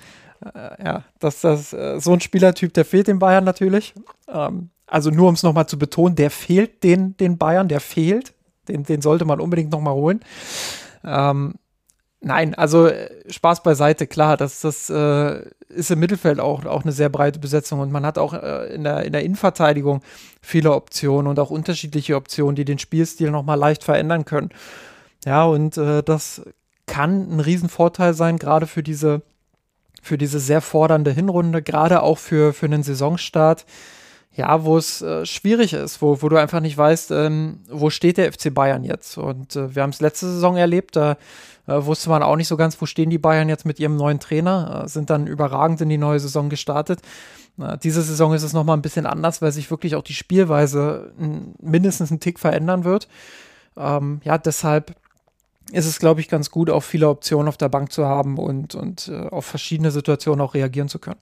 Äh, ja, das, das, äh, so ein Spielertyp, der fehlt den Bayern natürlich. Ähm, also nur um es nochmal zu betonen, der fehlt den, den Bayern, der fehlt. Den, den sollte man unbedingt nochmal holen. Ähm, nein, also äh, Spaß beiseite, klar, das, das äh, ist im Mittelfeld auch, auch eine sehr breite Besetzung und man hat auch äh, in, der, in der Innenverteidigung viele Optionen und auch unterschiedliche Optionen, die den Spielstil nochmal leicht verändern können. Ja, und äh, das kann ein Riesenvorteil sein, gerade für diese, für diese sehr fordernde Hinrunde, gerade auch für, für einen Saisonstart. Ja, wo es äh, schwierig ist, wo, wo du einfach nicht weißt, ähm, wo steht der FC Bayern jetzt. Und äh, wir haben es letzte Saison erlebt, da äh, wusste man auch nicht so ganz, wo stehen die Bayern jetzt mit ihrem neuen Trainer, äh, sind dann überragend in die neue Saison gestartet. Diese Saison ist es nochmal ein bisschen anders, weil sich wirklich auch die Spielweise mindestens einen Tick verändern wird. Ähm, ja, deshalb ist es, glaube ich, ganz gut, auch viele Optionen auf der Bank zu haben und, und äh, auf verschiedene Situationen auch reagieren zu können.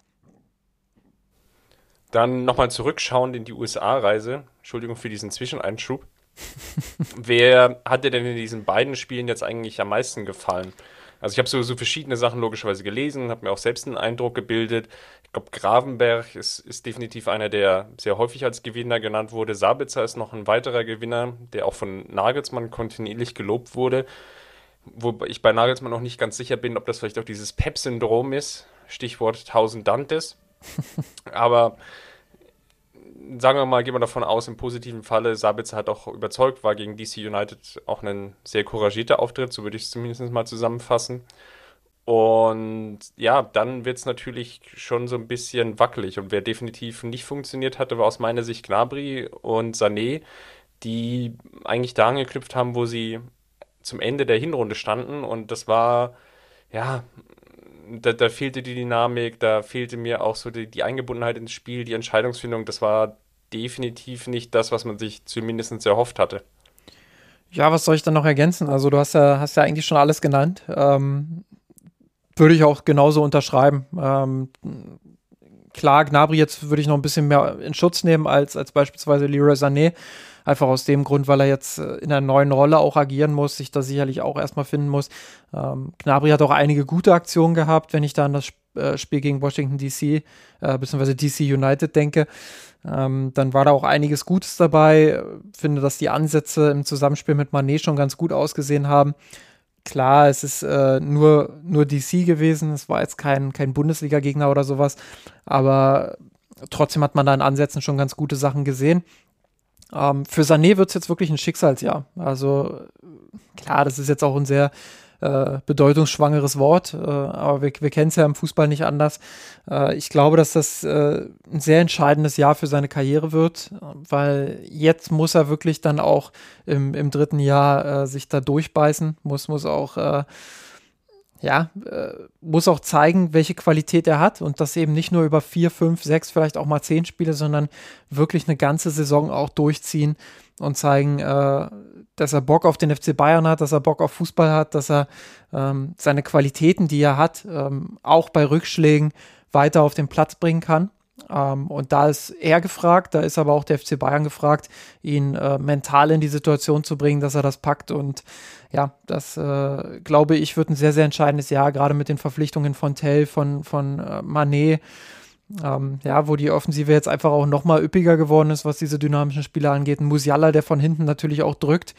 Dann nochmal zurückschauend in die USA-Reise. Entschuldigung für diesen Zwischeneinschub. Wer hat dir denn in diesen beiden Spielen jetzt eigentlich am meisten gefallen? Also ich habe so, so verschiedene Sachen logischerweise gelesen, habe mir auch selbst einen Eindruck gebildet. Ich glaube, Gravenberg ist, ist definitiv einer, der sehr häufig als Gewinner genannt wurde. Sabitzer ist noch ein weiterer Gewinner, der auch von Nagelsmann kontinuierlich gelobt wurde. Wobei ich bei Nagelsmann noch nicht ganz sicher bin, ob das vielleicht auch dieses Pep-Syndrom ist. Stichwort 1000 Dantes. Aber sagen wir mal, gehen wir davon aus, im positiven Falle, Sabitzer hat auch überzeugt, war gegen DC United auch ein sehr couragierter Auftritt, so würde ich es zumindest mal zusammenfassen. Und ja, dann wird es natürlich schon so ein bisschen wackelig. Und wer definitiv nicht funktioniert hatte, war aus meiner Sicht Gnabry und Sané, die eigentlich da angeknüpft haben, wo sie zum Ende der Hinrunde standen. Und das war, ja, da, da, fehlte die Dynamik, da fehlte mir auch so die, die, Eingebundenheit ins Spiel, die Entscheidungsfindung. Das war definitiv nicht das, was man sich zumindest erhofft hatte. Ja, was soll ich dann noch ergänzen? Also du hast ja, hast ja eigentlich schon alles genannt. Ähm, würde ich auch genauso unterschreiben. Ähm, klar, Gnabry jetzt würde ich noch ein bisschen mehr in Schutz nehmen als, als beispielsweise Leroy Sané. Einfach aus dem Grund, weil er jetzt äh, in einer neuen Rolle auch agieren muss, sich da sicherlich auch erstmal finden muss. Ähm, Gnabry hat auch einige gute Aktionen gehabt, wenn ich da an das äh, Spiel gegen Washington DC äh, bzw. DC United denke. Ähm, dann war da auch einiges Gutes dabei. Finde, dass die Ansätze im Zusammenspiel mit Manet schon ganz gut ausgesehen haben. Klar, es ist äh, nur, nur DC gewesen. Es war jetzt kein, kein Bundesliga-Gegner oder sowas. Aber trotzdem hat man da in Ansätzen schon ganz gute Sachen gesehen. Ähm, für Sané wird es jetzt wirklich ein Schicksalsjahr. Also klar, das ist jetzt auch ein sehr äh, bedeutungsschwangeres Wort, äh, aber wir, wir kennen es ja im Fußball nicht anders. Äh, ich glaube, dass das äh, ein sehr entscheidendes Jahr für seine Karriere wird, weil jetzt muss er wirklich dann auch im, im dritten Jahr äh, sich da durchbeißen, muss, muss auch äh, ja, äh, muss auch zeigen, welche Qualität er hat und das eben nicht nur über vier, fünf, sechs, vielleicht auch mal zehn Spiele, sondern wirklich eine ganze Saison auch durchziehen und zeigen, äh, dass er Bock auf den FC Bayern hat, dass er Bock auf Fußball hat, dass er ähm, seine Qualitäten, die er hat, ähm, auch bei Rückschlägen weiter auf den Platz bringen kann. Ähm, und da ist er gefragt, da ist aber auch der FC Bayern gefragt, ihn äh, mental in die Situation zu bringen, dass er das packt. Und ja, das äh, glaube ich, wird ein sehr, sehr entscheidendes Jahr, gerade mit den Verpflichtungen von Tell, von, von äh, Manet. Ähm, ja, wo die Offensive jetzt einfach auch nochmal üppiger geworden ist, was diese dynamischen Spieler angeht. Ein Musiala, der von hinten natürlich auch drückt.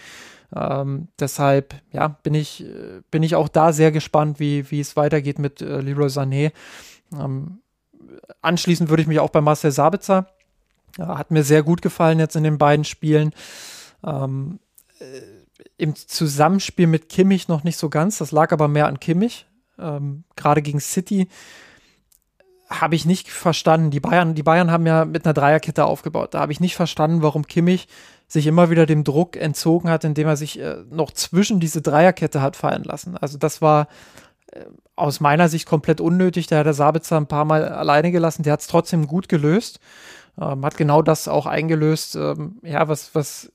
Ähm, deshalb, ja, bin ich, äh, bin ich auch da sehr gespannt, wie, wie es weitergeht mit äh, Leroy Sané. Ähm, anschließend würde ich mich auch bei Marcel Sabitzer. Ja, hat mir sehr gut gefallen jetzt in den beiden Spielen. Ähm, äh, Im Zusammenspiel mit Kimmich noch nicht so ganz. Das lag aber mehr an Kimmich. Ähm, Gerade gegen City habe ich nicht verstanden. Die Bayern, die Bayern haben ja mit einer Dreierkette aufgebaut. Da habe ich nicht verstanden, warum Kimmich sich immer wieder dem Druck entzogen hat, indem er sich äh, noch zwischen diese Dreierkette hat fallen lassen. Also das war äh, aus meiner Sicht komplett unnötig. Der hat der Sabitzer ein paar Mal alleine gelassen. Der hat es trotzdem gut gelöst. Ähm, hat genau das auch eingelöst, ähm, ja, was, was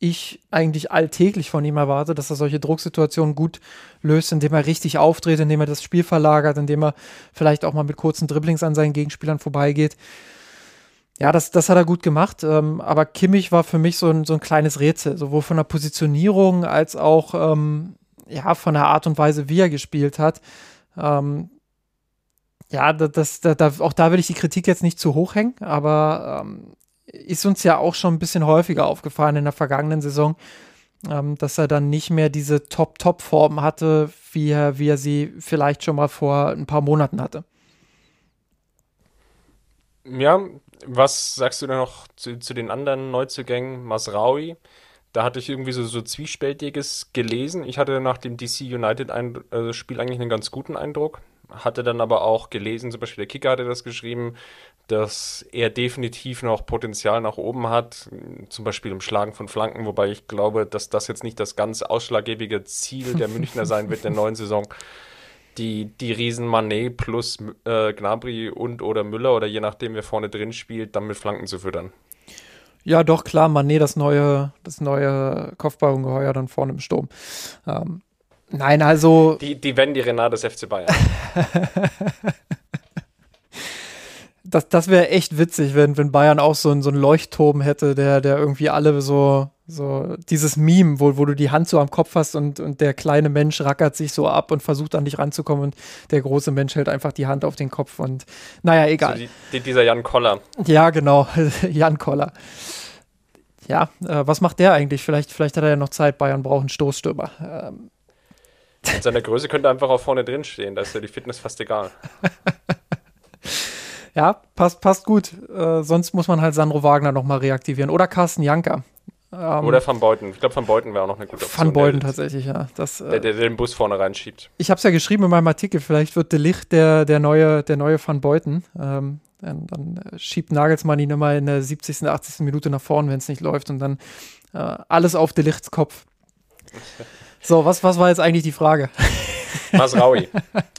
ich eigentlich alltäglich von ihm erwarte, dass er solche Drucksituationen gut löst, indem er richtig auftritt, indem er das Spiel verlagert, indem er vielleicht auch mal mit kurzen Dribblings an seinen Gegenspielern vorbeigeht. Ja, das, das hat er gut gemacht. Ähm, aber Kimmich war für mich so ein, so ein kleines Rätsel, sowohl von der Positionierung als auch ähm, ja, von der Art und Weise, wie er gespielt hat. Ähm, ja, das, das, da, auch da will ich die Kritik jetzt nicht zu hoch hängen, aber ähm, ist uns ja auch schon ein bisschen häufiger aufgefallen in der vergangenen Saison, ähm, dass er dann nicht mehr diese Top-Top-Form hatte, wie er, wie er sie vielleicht schon mal vor ein paar Monaten hatte. Ja, was sagst du denn noch zu, zu den anderen Neuzugängen? Masraui, da hatte ich irgendwie so, so Zwiespältiges gelesen. Ich hatte nach dem DC United-Spiel äh, eigentlich einen ganz guten Eindruck. hatte dann aber auch gelesen, zum Beispiel der Kicker hatte das geschrieben, dass er definitiv noch Potenzial nach oben hat, zum Beispiel im Schlagen von Flanken, wobei ich glaube, dass das jetzt nicht das ganz ausschlaggebende Ziel der Münchner sein wird in der neuen Saison. Die, die Riesen Manet plus äh, Gnabry und oder Müller oder je nachdem, wer vorne drin spielt, dann mit Flanken zu füttern. Ja, doch, klar, Manet, das neue, das neue Kopfballungeheuer dann vorne im Sturm. Ähm, nein, also. Die, die wenn die Renate des FC Bayern. das, das wäre echt witzig, wenn, wenn Bayern auch so, ein, so einen Leuchtturm hätte, der, der irgendwie alle so, so dieses Meme, wo, wo du die Hand so am Kopf hast und, und der kleine Mensch rackert sich so ab und versucht an dich ranzukommen und der große Mensch hält einfach die Hand auf den Kopf und naja, egal. So die, die, dieser Jan Koller. Ja, genau, Jan Koller. Ja, äh, was macht der eigentlich? Vielleicht, vielleicht hat er ja noch Zeit, Bayern braucht einen Stoßstürmer. Ähm. Mit seiner Größe könnte er einfach auch vorne drin stehen, da ist ja die Fitness fast egal. Ja, passt, passt gut. Äh, sonst muss man halt Sandro Wagner nochmal reaktivieren. Oder Carsten Janker. Ähm, Oder Van Beuten. Ich glaube, Van Beuten wäre auch noch eine gute Option. Van Beuten tatsächlich, ja. Das, äh, der, der, den Bus vorne reinschiebt. Ich habe es ja geschrieben in meinem Artikel, vielleicht wird De Licht der, der, neue, der neue Van Beuten. Ähm, dann, dann, äh, schiebt Nagelsmann ihn immer in der 70., 80. Minute nach vorn, wenn es nicht läuft und dann äh, alles auf De Lichts Kopf. So, was, was war jetzt eigentlich die Frage? Masraui,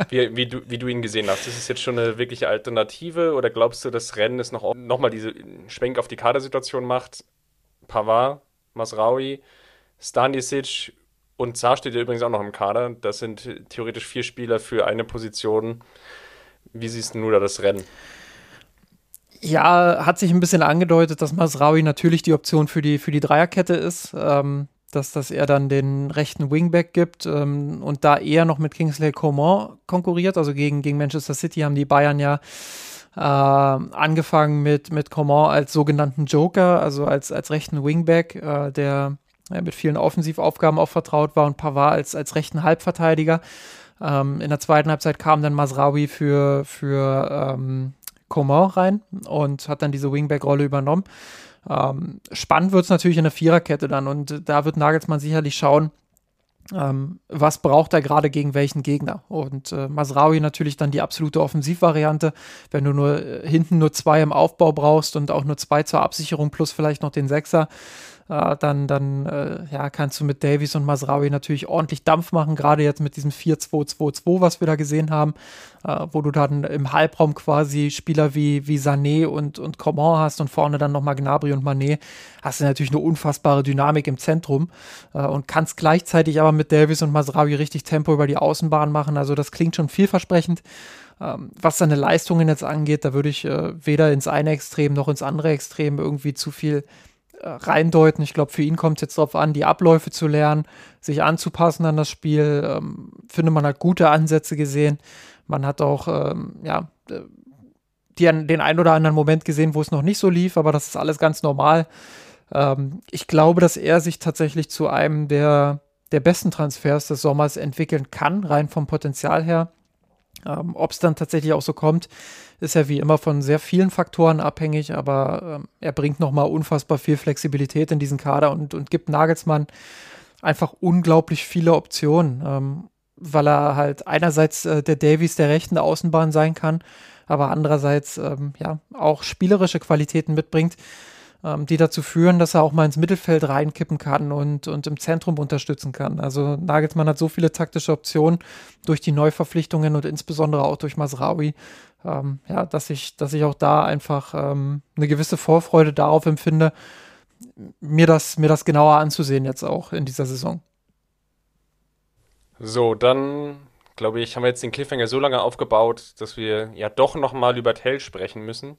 wie, wie, du, wie du ihn gesehen hast. Ist es jetzt schon eine wirkliche Alternative oder glaubst du, dass Rennen es noch, noch mal diese Schwenk auf die Kadersituation macht? Pavard, Masraui, Stanisic und Zar steht ja übrigens auch noch im Kader. Das sind theoretisch vier Spieler für eine Position. Wie siehst du da das Rennen? Ja, hat sich ein bisschen angedeutet, dass Masraui natürlich die Option für die, für die Dreierkette ist. Ähm, dass, dass er dann den rechten Wingback gibt ähm, und da eher noch mit Kingsley Coman konkurriert. Also gegen, gegen Manchester City haben die Bayern ja äh, angefangen mit, mit Coman als sogenannten Joker, also als, als rechten Wingback, äh, der ja, mit vielen Offensivaufgaben auch vertraut war und Pavard als, als rechten Halbverteidiger. Ähm, in der zweiten Halbzeit kam dann Masraoui für, für ähm, Coman rein und hat dann diese Wingback-Rolle übernommen. Ähm, spannend wird es natürlich in der Viererkette dann und da wird Nagelsmann sicherlich schauen, ähm, was braucht er gerade gegen welchen Gegner. Und äh, Masraui natürlich dann die absolute Offensivvariante, wenn du nur äh, hinten nur zwei im Aufbau brauchst und auch nur zwei zur Absicherung plus vielleicht noch den Sechser äh, dann, dann äh, ja, kannst du mit Davies und Masraui natürlich ordentlich Dampf machen, gerade jetzt mit diesem 4-2-2-2, was wir da gesehen haben, äh, wo du dann im Halbraum quasi Spieler wie, wie Sané und, und Coman hast und vorne dann nochmal Gnabry und Manet, hast du natürlich eine unfassbare Dynamik im Zentrum äh, und kannst gleichzeitig aber mit Davies und Masraui richtig Tempo über die Außenbahn machen, also das klingt schon vielversprechend. Ähm, was seine Leistungen jetzt angeht, da würde ich äh, weder ins eine Extrem noch ins andere Extrem irgendwie zu viel reindeuten. Ich glaube, für ihn kommt es jetzt darauf an, die Abläufe zu lernen, sich anzupassen an das Spiel. Ähm, finde, man hat gute Ansätze gesehen. Man hat auch, ähm, ja, äh, die, den ein oder anderen Moment gesehen, wo es noch nicht so lief, aber das ist alles ganz normal. Ähm, ich glaube, dass er sich tatsächlich zu einem der, der besten Transfers des Sommers entwickeln kann, rein vom Potenzial her. Ähm, Ob es dann tatsächlich auch so kommt, ist ja wie immer von sehr vielen Faktoren abhängig, aber ähm, er bringt nochmal unfassbar viel Flexibilität in diesen Kader und, und gibt Nagelsmann einfach unglaublich viele Optionen, ähm, weil er halt einerseits äh, der Davies der rechten Außenbahn sein kann, aber andererseits ähm, ja auch spielerische Qualitäten mitbringt, ähm, die dazu führen, dass er auch mal ins Mittelfeld reinkippen kann und, und im Zentrum unterstützen kann. Also Nagelsmann hat so viele taktische Optionen durch die Neuverpflichtungen und insbesondere auch durch Masraoui, ähm, ja, dass ich, dass ich auch da einfach ähm, eine gewisse Vorfreude darauf empfinde, mir das, mir das genauer anzusehen jetzt auch in dieser Saison. So, dann glaube ich, haben wir jetzt den Cliffhanger so lange aufgebaut, dass wir ja doch nochmal über Tell sprechen müssen.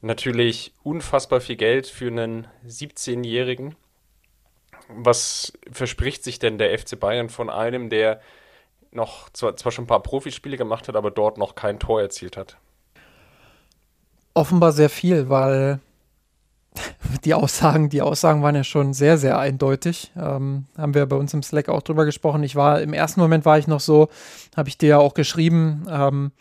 Natürlich unfassbar viel Geld für einen 17-Jährigen. Was verspricht sich denn der FC Bayern von einem, der noch zwar, zwar schon ein paar Profispiele gemacht hat, aber dort noch kein Tor erzielt hat? Offenbar sehr viel, weil die Aussagen, die Aussagen waren ja schon sehr, sehr eindeutig. Ähm, haben wir bei uns im Slack auch drüber gesprochen. Ich war im ersten Moment war ich noch so, habe ich dir ja auch geschrieben, ähm,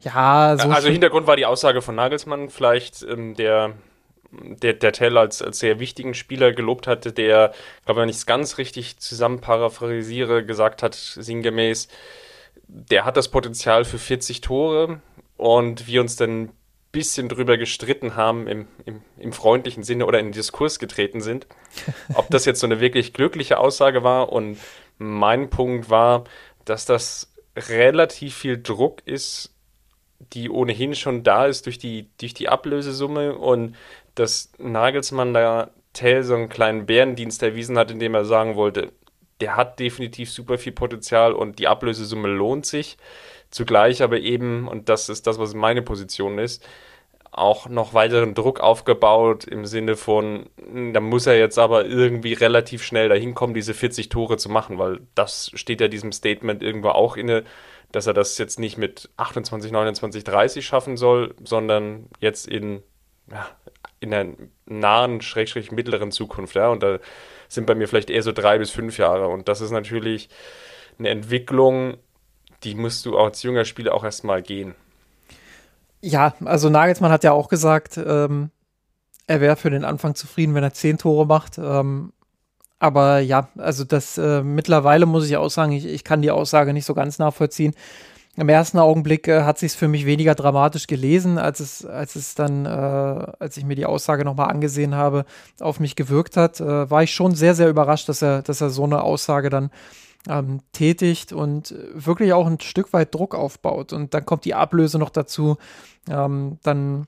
ja, so Also Hintergrund war die Aussage von Nagelsmann, vielleicht ähm, der, der, der Tell als, als sehr wichtigen Spieler gelobt hatte, der, glaube wenn ich es ganz richtig zusammen paraphrasiere, gesagt hat, sinngemäß, der hat das Potenzial für 40 Tore und wir uns dann ein bisschen drüber gestritten haben, im, im, im freundlichen Sinne oder in den Diskurs getreten sind, ob das jetzt so eine wirklich glückliche Aussage war. Und mein Punkt war, dass das relativ viel Druck ist, die ohnehin schon da ist durch die, durch die Ablösesumme und dass Nagelsmann da Tell so einen kleinen Bärendienst erwiesen hat, indem er sagen wollte, der hat definitiv super viel Potenzial und die Ablösesumme lohnt sich. Zugleich aber eben, und das ist das, was meine Position ist, auch noch weiteren Druck aufgebaut im Sinne von, da muss er jetzt aber irgendwie relativ schnell dahin kommen, diese 40 Tore zu machen, weil das steht ja diesem Statement irgendwo auch inne, dass er das jetzt nicht mit 28, 29, 30 schaffen soll, sondern jetzt in, ja, in der nahen, schrägstrich mittleren Zukunft. Ja? Und da sind bei mir vielleicht eher so drei bis fünf Jahre. Und das ist natürlich eine Entwicklung, die musst du als junger Spieler auch erstmal gehen. Ja, also Nagelsmann hat ja auch gesagt, ähm, er wäre für den Anfang zufrieden, wenn er zehn Tore macht. Ähm, aber ja, also das äh, mittlerweile muss ich auch sagen, ich, ich kann die Aussage nicht so ganz nachvollziehen. Im ersten Augenblick äh, hat sich für mich weniger dramatisch gelesen, als es, als es dann, äh, als ich mir die Aussage nochmal angesehen habe, auf mich gewirkt hat. Äh, war ich schon sehr, sehr überrascht, dass er, dass er so eine Aussage dann ähm, tätigt und wirklich auch ein Stück weit Druck aufbaut. Und dann kommt die Ablöse noch dazu. Ähm, dann,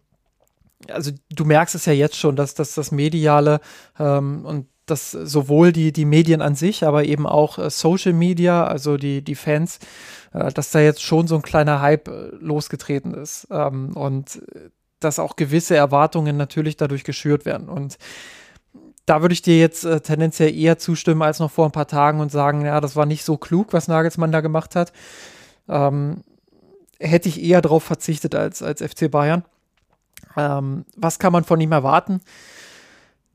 also du merkst es ja jetzt schon, dass, dass das Mediale ähm, und dass sowohl die, die Medien an sich, aber eben auch äh, Social Media, also die, die Fans, äh, dass da jetzt schon so ein kleiner Hype äh, losgetreten ist ähm, und äh, dass auch gewisse Erwartungen natürlich dadurch geschürt werden. Und da würde ich dir jetzt äh, tendenziell eher zustimmen als noch vor ein paar Tagen und sagen, ja, das war nicht so klug, was Nagelsmann da gemacht hat. Ähm, hätte ich eher darauf verzichtet als, als FC Bayern. Ähm, was kann man von ihm erwarten?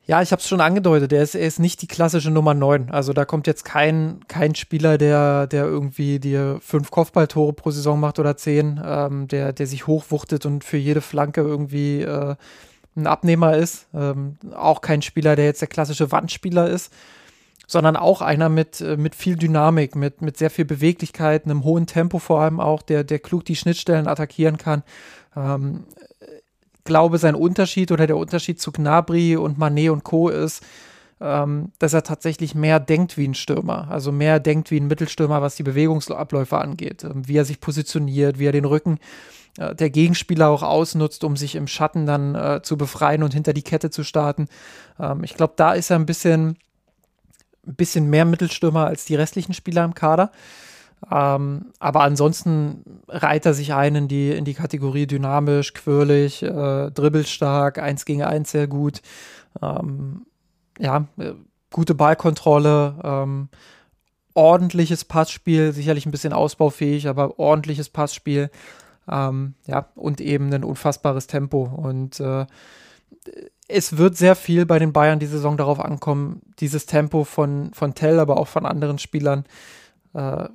Ja, ich habe es schon angedeutet, er ist, er ist nicht die klassische Nummer 9. Also da kommt jetzt kein, kein Spieler, der, der irgendwie dir fünf Kopfballtore pro Saison macht oder zehn, ähm, der, der sich hochwuchtet und für jede Flanke irgendwie äh, ein Abnehmer ist. Ähm, auch kein Spieler, der jetzt der klassische Wandspieler ist, sondern auch einer mit, äh, mit viel Dynamik, mit, mit sehr viel Beweglichkeit, einem hohen Tempo vor allem auch, der, der klug die Schnittstellen attackieren kann. Ähm, glaube, sein Unterschied oder der Unterschied zu Gnabry und Manet und Co. ist, ähm, dass er tatsächlich mehr denkt wie ein Stürmer, also mehr denkt wie ein Mittelstürmer, was die Bewegungsabläufe angeht, ähm, wie er sich positioniert, wie er den Rücken äh, der Gegenspieler auch ausnutzt, um sich im Schatten dann äh, zu befreien und hinter die Kette zu starten. Ähm, ich glaube, da ist er ein bisschen, ein bisschen mehr Mittelstürmer als die restlichen Spieler im Kader. Ähm, aber ansonsten reiht er sich ein in die, in die Kategorie dynamisch, quirlig, äh, dribbelstark, eins gegen eins sehr gut. Ähm, ja, äh, gute Ballkontrolle, ähm, ordentliches Passspiel, sicherlich ein bisschen ausbaufähig, aber ordentliches Passspiel. Ähm, ja, und eben ein unfassbares Tempo. Und äh, es wird sehr viel bei den Bayern die Saison darauf ankommen, dieses Tempo von, von Tell, aber auch von anderen Spielern äh,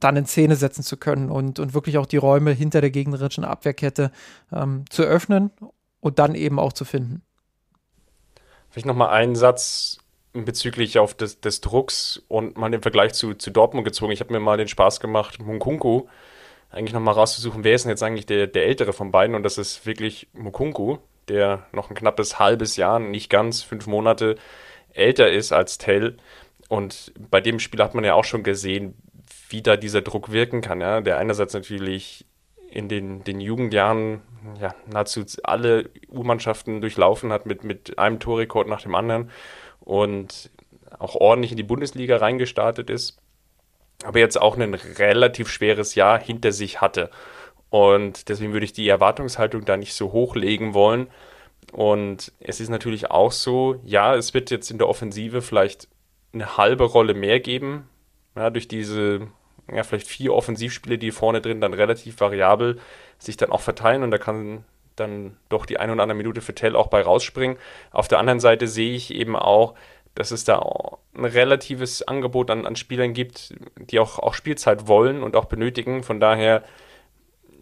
dann in Szene setzen zu können und, und wirklich auch die Räume hinter der gegnerischen Abwehrkette ähm, zu öffnen und dann eben auch zu finden. Vielleicht nochmal einen Satz bezüglich auf des, des Drucks und mal im Vergleich zu, zu Dortmund gezogen. Ich habe mir mal den Spaß gemacht, Munkunku eigentlich nochmal rauszusuchen, wer ist denn jetzt eigentlich der, der ältere von beiden und das ist wirklich Mukunku, der noch ein knappes halbes Jahr, nicht ganz fünf Monate älter ist als Tell. Und bei dem Spiel hat man ja auch schon gesehen, wie da dieser Druck wirken kann. Ja? Der einerseits natürlich in den, den Jugendjahren ja, nahezu alle U-Mannschaften durchlaufen hat mit, mit einem Torrekord nach dem anderen und auch ordentlich in die Bundesliga reingestartet ist, aber jetzt auch ein relativ schweres Jahr hinter sich hatte. Und deswegen würde ich die Erwartungshaltung da nicht so hochlegen wollen. Und es ist natürlich auch so, ja, es wird jetzt in der Offensive vielleicht eine halbe Rolle mehr geben, ja, durch diese ja, vielleicht vier Offensivspiele, die vorne drin dann relativ variabel sich dann auch verteilen und da kann dann doch die eine oder andere Minute für Tell auch bei rausspringen. Auf der anderen Seite sehe ich eben auch, dass es da ein relatives Angebot an, an Spielern gibt, die auch, auch Spielzeit wollen und auch benötigen. Von daher,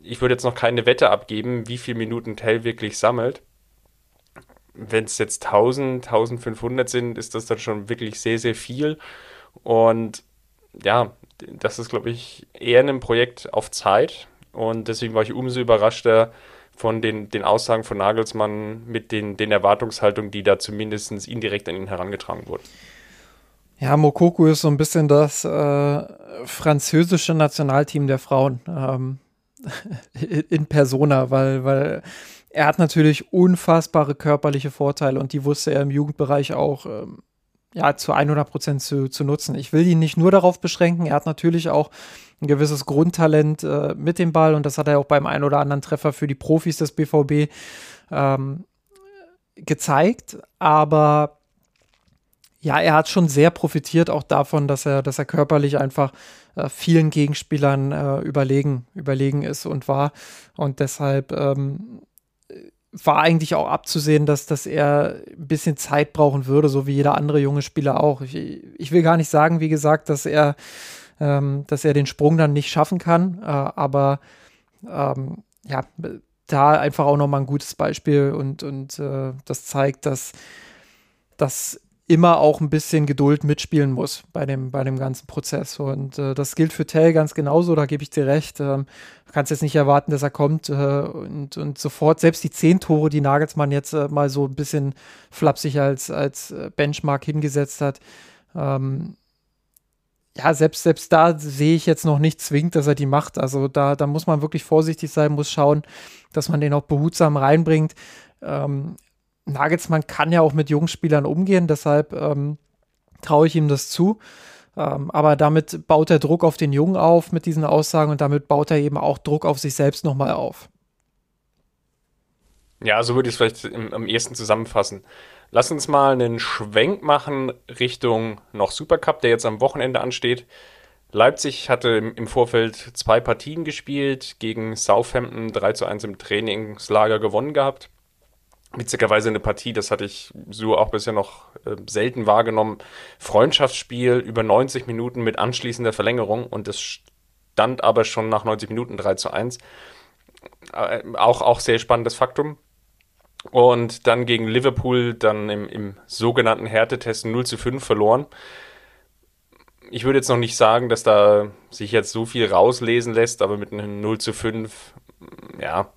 ich würde jetzt noch keine Wette abgeben, wie viele Minuten Tell wirklich sammelt. Wenn es jetzt 1000, 1500 sind, ist das dann schon wirklich sehr, sehr viel. Und ja, das ist, glaube ich, eher ein Projekt auf Zeit. Und deswegen war ich umso überraschter von den, den Aussagen von Nagelsmann mit den, den Erwartungshaltungen, die da zumindest indirekt an ihn herangetragen wurden. Ja, Mokoko ist so ein bisschen das äh, französische Nationalteam der Frauen ähm, in Persona, weil, weil er hat natürlich unfassbare körperliche Vorteile und die wusste er im Jugendbereich auch ähm, ja, zu 100 Prozent zu, zu nutzen. Ich will ihn nicht nur darauf beschränken, er hat natürlich auch ein gewisses Grundtalent äh, mit dem Ball und das hat er auch beim einen oder anderen Treffer für die Profis des BVB ähm, gezeigt, aber ja, er hat schon sehr profitiert auch davon, dass er, dass er körperlich einfach äh, vielen Gegenspielern äh, überlegen, überlegen ist und war. Und deshalb ähm, war eigentlich auch abzusehen, dass, dass er ein bisschen Zeit brauchen würde, so wie jeder andere junge Spieler auch. Ich, ich will gar nicht sagen, wie gesagt, dass er, ähm, dass er den Sprung dann nicht schaffen kann, äh, aber ähm, ja, da einfach auch nochmal ein gutes Beispiel und, und äh, das zeigt, dass, dass immer auch ein bisschen Geduld mitspielen muss bei dem, bei dem ganzen Prozess. Und äh, das gilt für Tell ganz genauso, da gebe ich dir recht. Ähm, du kannst jetzt nicht erwarten, dass er kommt äh, und, und sofort, selbst die zehn Tore, die Nagelsmann jetzt äh, mal so ein bisschen flapsig als, als äh, Benchmark hingesetzt hat, ähm, ja, selbst, selbst da sehe ich jetzt noch nicht zwingend, dass er die macht. Also da, da muss man wirklich vorsichtig sein, muss schauen, dass man den auch behutsam reinbringt. Ähm, Nagelsmann kann ja auch mit jungen Spielern umgehen, deshalb ähm, traue ich ihm das zu. Ähm, aber damit baut er Druck auf den Jungen auf mit diesen Aussagen und damit baut er eben auch Druck auf sich selbst nochmal auf. Ja, so würde ich es vielleicht im, am ehesten zusammenfassen. Lass uns mal einen Schwenk machen Richtung noch Supercup, der jetzt am Wochenende ansteht. Leipzig hatte im Vorfeld zwei Partien gespielt, gegen Southampton 3 zu 1 im Trainingslager gewonnen gehabt witzigerweise eine Partie, das hatte ich so auch bisher noch äh, selten wahrgenommen. Freundschaftsspiel über 90 Minuten mit anschließender Verlängerung und das stand aber schon nach 90 Minuten 3 zu 1. Äh, auch, auch sehr spannendes Faktum. Und dann gegen Liverpool dann im, im sogenannten Härtetest 0 zu 5 verloren. Ich würde jetzt noch nicht sagen, dass da sich jetzt so viel rauslesen lässt, aber mit einem 0 zu 5, ja,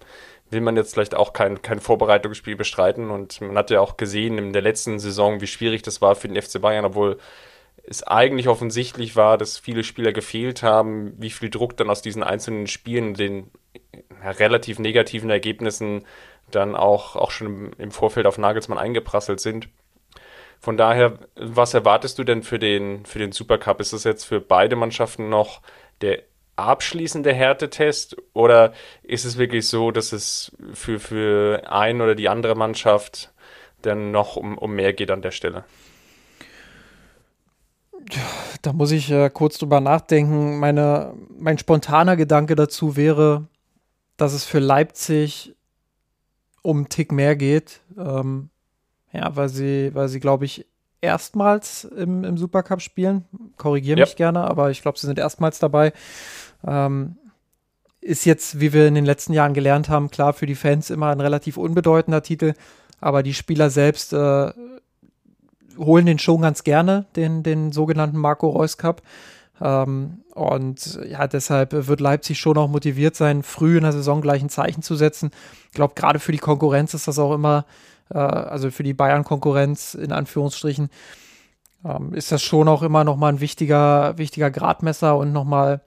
will man jetzt vielleicht auch kein, kein Vorbereitungsspiel bestreiten. Und man hat ja auch gesehen in der letzten Saison, wie schwierig das war für den FC Bayern, obwohl es eigentlich offensichtlich war, dass viele Spieler gefehlt haben, wie viel Druck dann aus diesen einzelnen Spielen, den relativ negativen Ergebnissen dann auch, auch schon im Vorfeld auf Nagelsmann eingeprasselt sind. Von daher, was erwartest du denn für den, für den Supercup? Ist das jetzt für beide Mannschaften noch der abschließende Härtetest oder ist es wirklich so, dass es für, für ein oder die andere Mannschaft dann noch um, um mehr geht an der Stelle? Da muss ich äh, kurz drüber nachdenken. Meine, mein spontaner Gedanke dazu wäre, dass es für Leipzig um einen Tick mehr geht. Ähm, ja, weil sie, weil sie, glaube ich, erstmals im, im Supercup spielen. Korrigiere mich ja. gerne, aber ich glaube, sie sind erstmals dabei. Ähm, ist jetzt, wie wir in den letzten Jahren gelernt haben, klar für die Fans immer ein relativ unbedeutender Titel, aber die Spieler selbst äh, holen den schon ganz gerne, den, den sogenannten Marco Reus Cup. Ähm, und ja, deshalb wird Leipzig schon auch motiviert sein, früh in der Saison gleich ein Zeichen zu setzen. Ich glaube, gerade für die Konkurrenz ist das auch immer, äh, also für die Bayern-Konkurrenz in Anführungsstrichen, ähm, ist das schon auch immer nochmal ein wichtiger, wichtiger Gradmesser und nochmal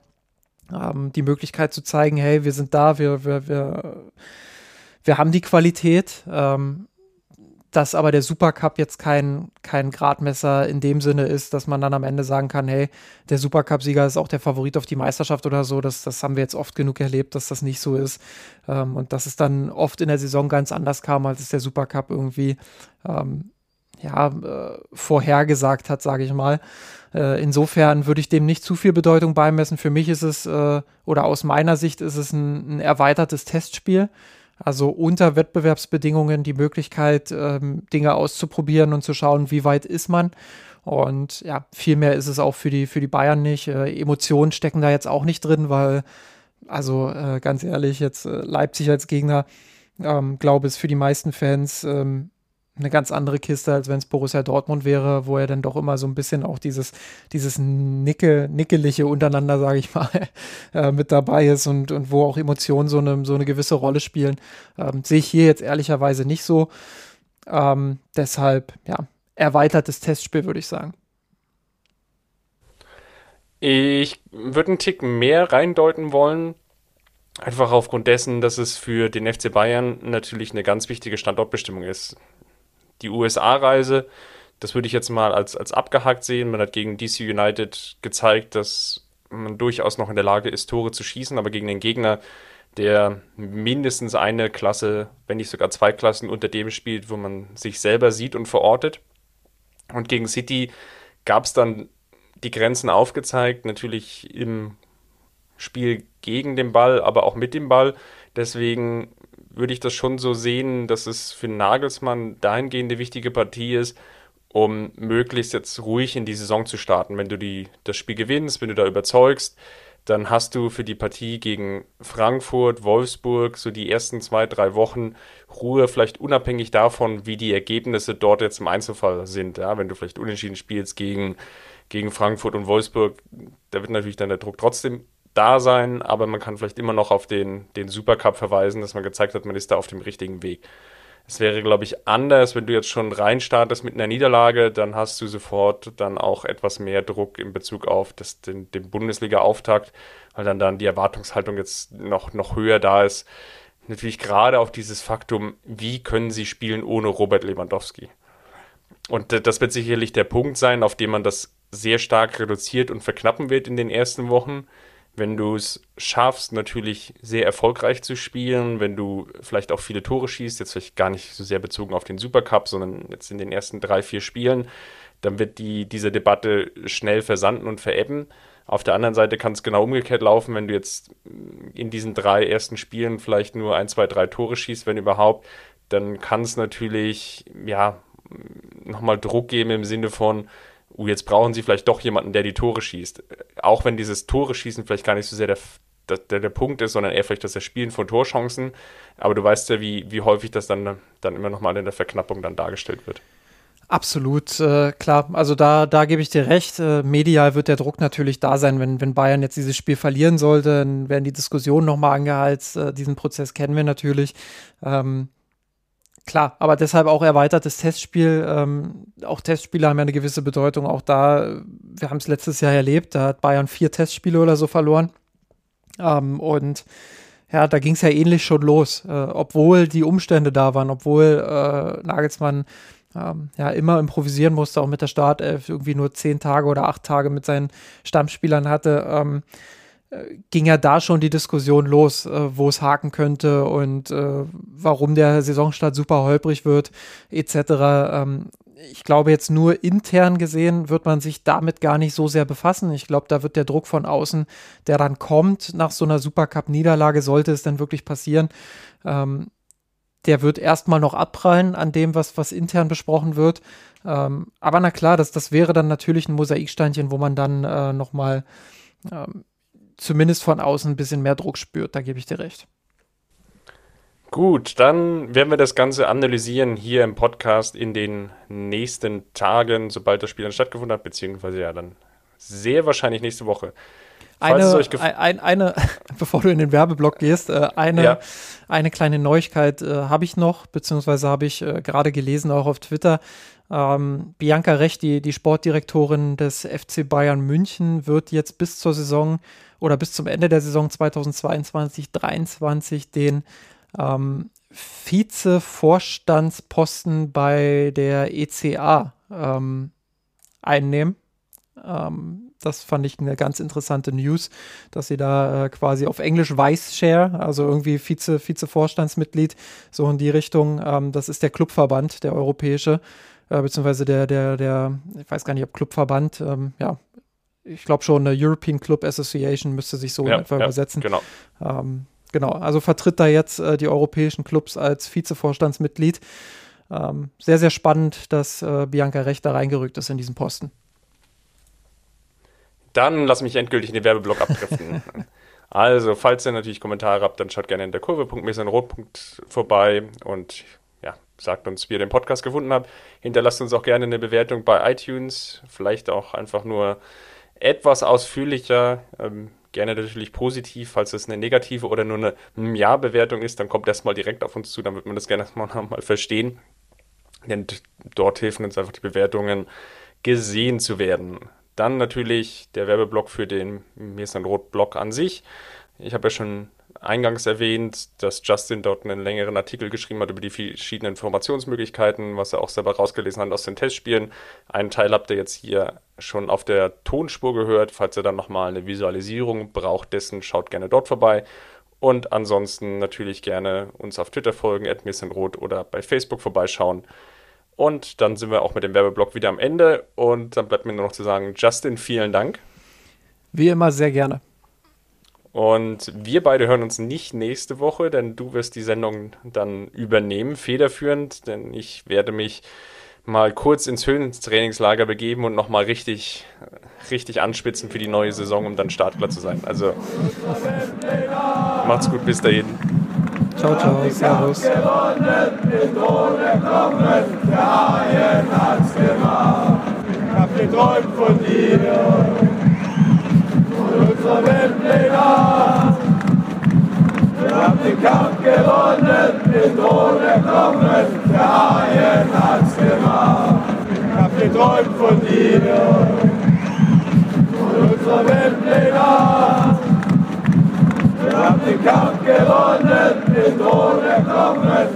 ähm, die Möglichkeit zu zeigen, hey, wir sind da, wir, wir, wir, wir haben die Qualität. Ähm, dass aber der Supercup jetzt kein, kein Gradmesser in dem Sinne ist, dass man dann am Ende sagen kann, hey, der Supercup-Sieger ist auch der Favorit auf die Meisterschaft oder so. Das, das haben wir jetzt oft genug erlebt, dass das nicht so ist. Ähm, und dass es dann oft in der Saison ganz anders kam, als es der Supercup irgendwie ähm, ja, äh, vorhergesagt hat, sage ich mal. Äh, insofern würde ich dem nicht zu viel Bedeutung beimessen. Für mich ist es, äh, oder aus meiner Sicht ist es ein, ein, erweitertes Testspiel. Also unter Wettbewerbsbedingungen die Möglichkeit, ähm, Dinge auszuprobieren und zu schauen, wie weit ist man. Und ja, viel mehr ist es auch für die, für die Bayern nicht. Äh, Emotionen stecken da jetzt auch nicht drin, weil, also äh, ganz ehrlich, jetzt äh, Leipzig als Gegner, ähm, glaube ich, ist für die meisten Fans ähm, eine ganz andere Kiste, als wenn es Borussia Dortmund wäre, wo er dann doch immer so ein bisschen auch dieses, dieses Nicke, Nickelige untereinander, sage ich mal, äh, mit dabei ist und, und wo auch Emotionen so eine, so eine gewisse Rolle spielen. Ähm, Sehe ich hier jetzt ehrlicherweise nicht so. Ähm, deshalb, ja, erweitertes Testspiel, würde ich sagen. Ich würde einen Tick mehr reindeuten wollen. Einfach aufgrund dessen, dass es für den FC Bayern natürlich eine ganz wichtige Standortbestimmung ist. Die USA-Reise, das würde ich jetzt mal als, als abgehakt sehen. Man hat gegen DC United gezeigt, dass man durchaus noch in der Lage ist, Tore zu schießen, aber gegen den Gegner, der mindestens eine Klasse, wenn nicht sogar zwei Klassen unter dem spielt, wo man sich selber sieht und verortet. Und gegen City gab es dann die Grenzen aufgezeigt, natürlich im Spiel gegen den Ball, aber auch mit dem Ball. Deswegen würde ich das schon so sehen, dass es für Nagelsmann dahingehend eine wichtige Partie ist, um möglichst jetzt ruhig in die Saison zu starten. Wenn du die, das Spiel gewinnst, wenn du da überzeugst, dann hast du für die Partie gegen Frankfurt, Wolfsburg so die ersten zwei, drei Wochen Ruhe, vielleicht unabhängig davon, wie die Ergebnisse dort jetzt im Einzelfall sind. Ja, wenn du vielleicht unentschieden spielst gegen, gegen Frankfurt und Wolfsburg, da wird natürlich dann der Druck trotzdem da sein, aber man kann vielleicht immer noch auf den, den Supercup verweisen, dass man gezeigt hat, man ist da auf dem richtigen Weg. Es wäre, glaube ich, anders, wenn du jetzt schon reinstartest mit einer Niederlage, dann hast du sofort dann auch etwas mehr Druck in Bezug auf das, den, den Bundesliga-Auftakt, weil dann, dann die Erwartungshaltung jetzt noch, noch höher da ist. Natürlich gerade auf dieses Faktum, wie können sie spielen ohne Robert Lewandowski? Und das wird sicherlich der Punkt sein, auf dem man das sehr stark reduziert und verknappen wird in den ersten Wochen wenn du es schaffst, natürlich sehr erfolgreich zu spielen, wenn du vielleicht auch viele Tore schießt, jetzt vielleicht gar nicht so sehr bezogen auf den Supercup, sondern jetzt in den ersten drei, vier Spielen, dann wird die, diese Debatte schnell versanden und verebben. Auf der anderen Seite kann es genau umgekehrt laufen, wenn du jetzt in diesen drei ersten Spielen vielleicht nur ein, zwei, drei Tore schießt, wenn überhaupt, dann kann es natürlich, ja, nochmal Druck geben im Sinne von, uh, jetzt brauchen sie vielleicht doch jemanden, der die Tore schießt. Auch wenn dieses Tore schießen vielleicht gar nicht so sehr der, der, der Punkt ist, sondern eher vielleicht das Erspielen von Torchancen. Aber du weißt ja, wie, wie häufig das dann, dann immer nochmal in der Verknappung dann dargestellt wird. Absolut, äh, klar. Also da, da gebe ich dir recht. Äh, medial wird der Druck natürlich da sein, wenn, wenn Bayern jetzt dieses Spiel verlieren sollte, dann werden die Diskussionen nochmal angeheizt. Äh, diesen Prozess kennen wir natürlich. Ähm, Klar, aber deshalb auch erweitertes Testspiel. Ähm, auch Testspiele haben ja eine gewisse Bedeutung. Auch da, wir haben es letztes Jahr erlebt, da hat Bayern vier Testspiele oder so verloren. Ähm, und ja, da ging es ja ähnlich schon los. Äh, obwohl die Umstände da waren, obwohl äh, Nagelsmann ähm, ja immer improvisieren musste, auch mit der Startelf irgendwie nur zehn Tage oder acht Tage mit seinen Stammspielern hatte. Ähm, ging ja da schon die Diskussion los, äh, wo es haken könnte und äh, warum der Saisonstart super holprig wird, etc. Ähm, ich glaube, jetzt nur intern gesehen wird man sich damit gar nicht so sehr befassen. Ich glaube, da wird der Druck von außen, der dann kommt nach so einer Supercup-Niederlage, sollte es denn wirklich passieren, ähm, der wird erstmal noch abprallen an dem, was, was intern besprochen wird. Ähm, aber na klar, das, das wäre dann natürlich ein Mosaiksteinchen, wo man dann äh, nochmal ähm, zumindest von außen ein bisschen mehr Druck spürt. Da gebe ich dir recht. Gut, dann werden wir das Ganze analysieren hier im Podcast in den nächsten Tagen, sobald das Spiel dann stattgefunden hat, beziehungsweise ja dann sehr wahrscheinlich nächste Woche. Eine, ein, eine, bevor du in den Werbeblock gehst, äh, eine, ja. eine kleine Neuigkeit äh, habe ich noch, beziehungsweise habe ich äh, gerade gelesen, auch auf Twitter. Ähm, Bianca Recht, die, die Sportdirektorin des FC Bayern München, wird jetzt bis zur Saison oder bis zum Ende der Saison 2022-23 den ähm, Vize-Vorstandsposten bei der ECA ähm, einnehmen. Ähm, das fand ich eine ganz interessante News, dass sie da äh, quasi auf Englisch Vice Chair, also irgendwie Vize, Vize-Vorstandsmitglied, so in die Richtung. Ähm, das ist der Clubverband, der europäische, äh, beziehungsweise der, der, der, ich weiß gar nicht, ob Clubverband, ähm, ja, ich glaube schon, eine European Club Association müsste sich so ja, etwa ja, übersetzen. Genau. Ähm, genau, also vertritt da jetzt äh, die europäischen Clubs als Vizevorstandsmitglied. Ähm, sehr, sehr spannend, dass äh, Bianca Recht da reingerückt ist in diesen Posten. Dann lass mich endgültig in den Werbeblock abdriften. also, falls ihr natürlich Kommentare habt, dann schaut gerne in der Kurve.mesenrot. vorbei und ja, sagt uns, wie ihr den Podcast gefunden habt. Hinterlasst uns auch gerne eine Bewertung bei iTunes, vielleicht auch einfach nur etwas ausführlicher. Ähm, gerne natürlich positiv, falls es eine negative oder nur eine Ja-Bewertung ist, dann kommt erstmal direkt auf uns zu, dann wird man das gerne mal verstehen. Denn dort helfen uns einfach die Bewertungen gesehen zu werden. Dann natürlich der Werbeblock für den Mir ist ein Rot-Blog an sich. Ich habe ja schon eingangs erwähnt, dass Justin dort einen längeren Artikel geschrieben hat über die verschiedenen Informationsmöglichkeiten, was er auch selber rausgelesen hat aus den Testspielen. Einen Teil habt ihr jetzt hier schon auf der Tonspur gehört. Falls ihr dann nochmal eine Visualisierung braucht dessen, schaut gerne dort vorbei. Und ansonsten natürlich gerne uns auf Twitter folgen, Rot oder bei Facebook vorbeischauen. Und dann sind wir auch mit dem Werbeblock wieder am Ende. Und dann bleibt mir nur noch zu sagen, Justin, vielen Dank. Wie immer sehr gerne. Und wir beide hören uns nicht nächste Woche, denn du wirst die Sendung dann übernehmen, federführend, denn ich werde mich mal kurz ins Höhentrainingslager begeben und nochmal richtig, richtig anspitzen für die neue Saison, um dann startklar zu sein. Also macht's gut, bis dahin. Ciao, ciao, servus. Ich hab geträumt von dir unserer Weltpläne. Wir haben den Kampf gewonnen, den Thron erkommen, der Haien hat's gemacht. Ich hab geträumt von dir, von unserer Weltpläne. Wir haben den Kampf gewonnen, den Thron erkommen,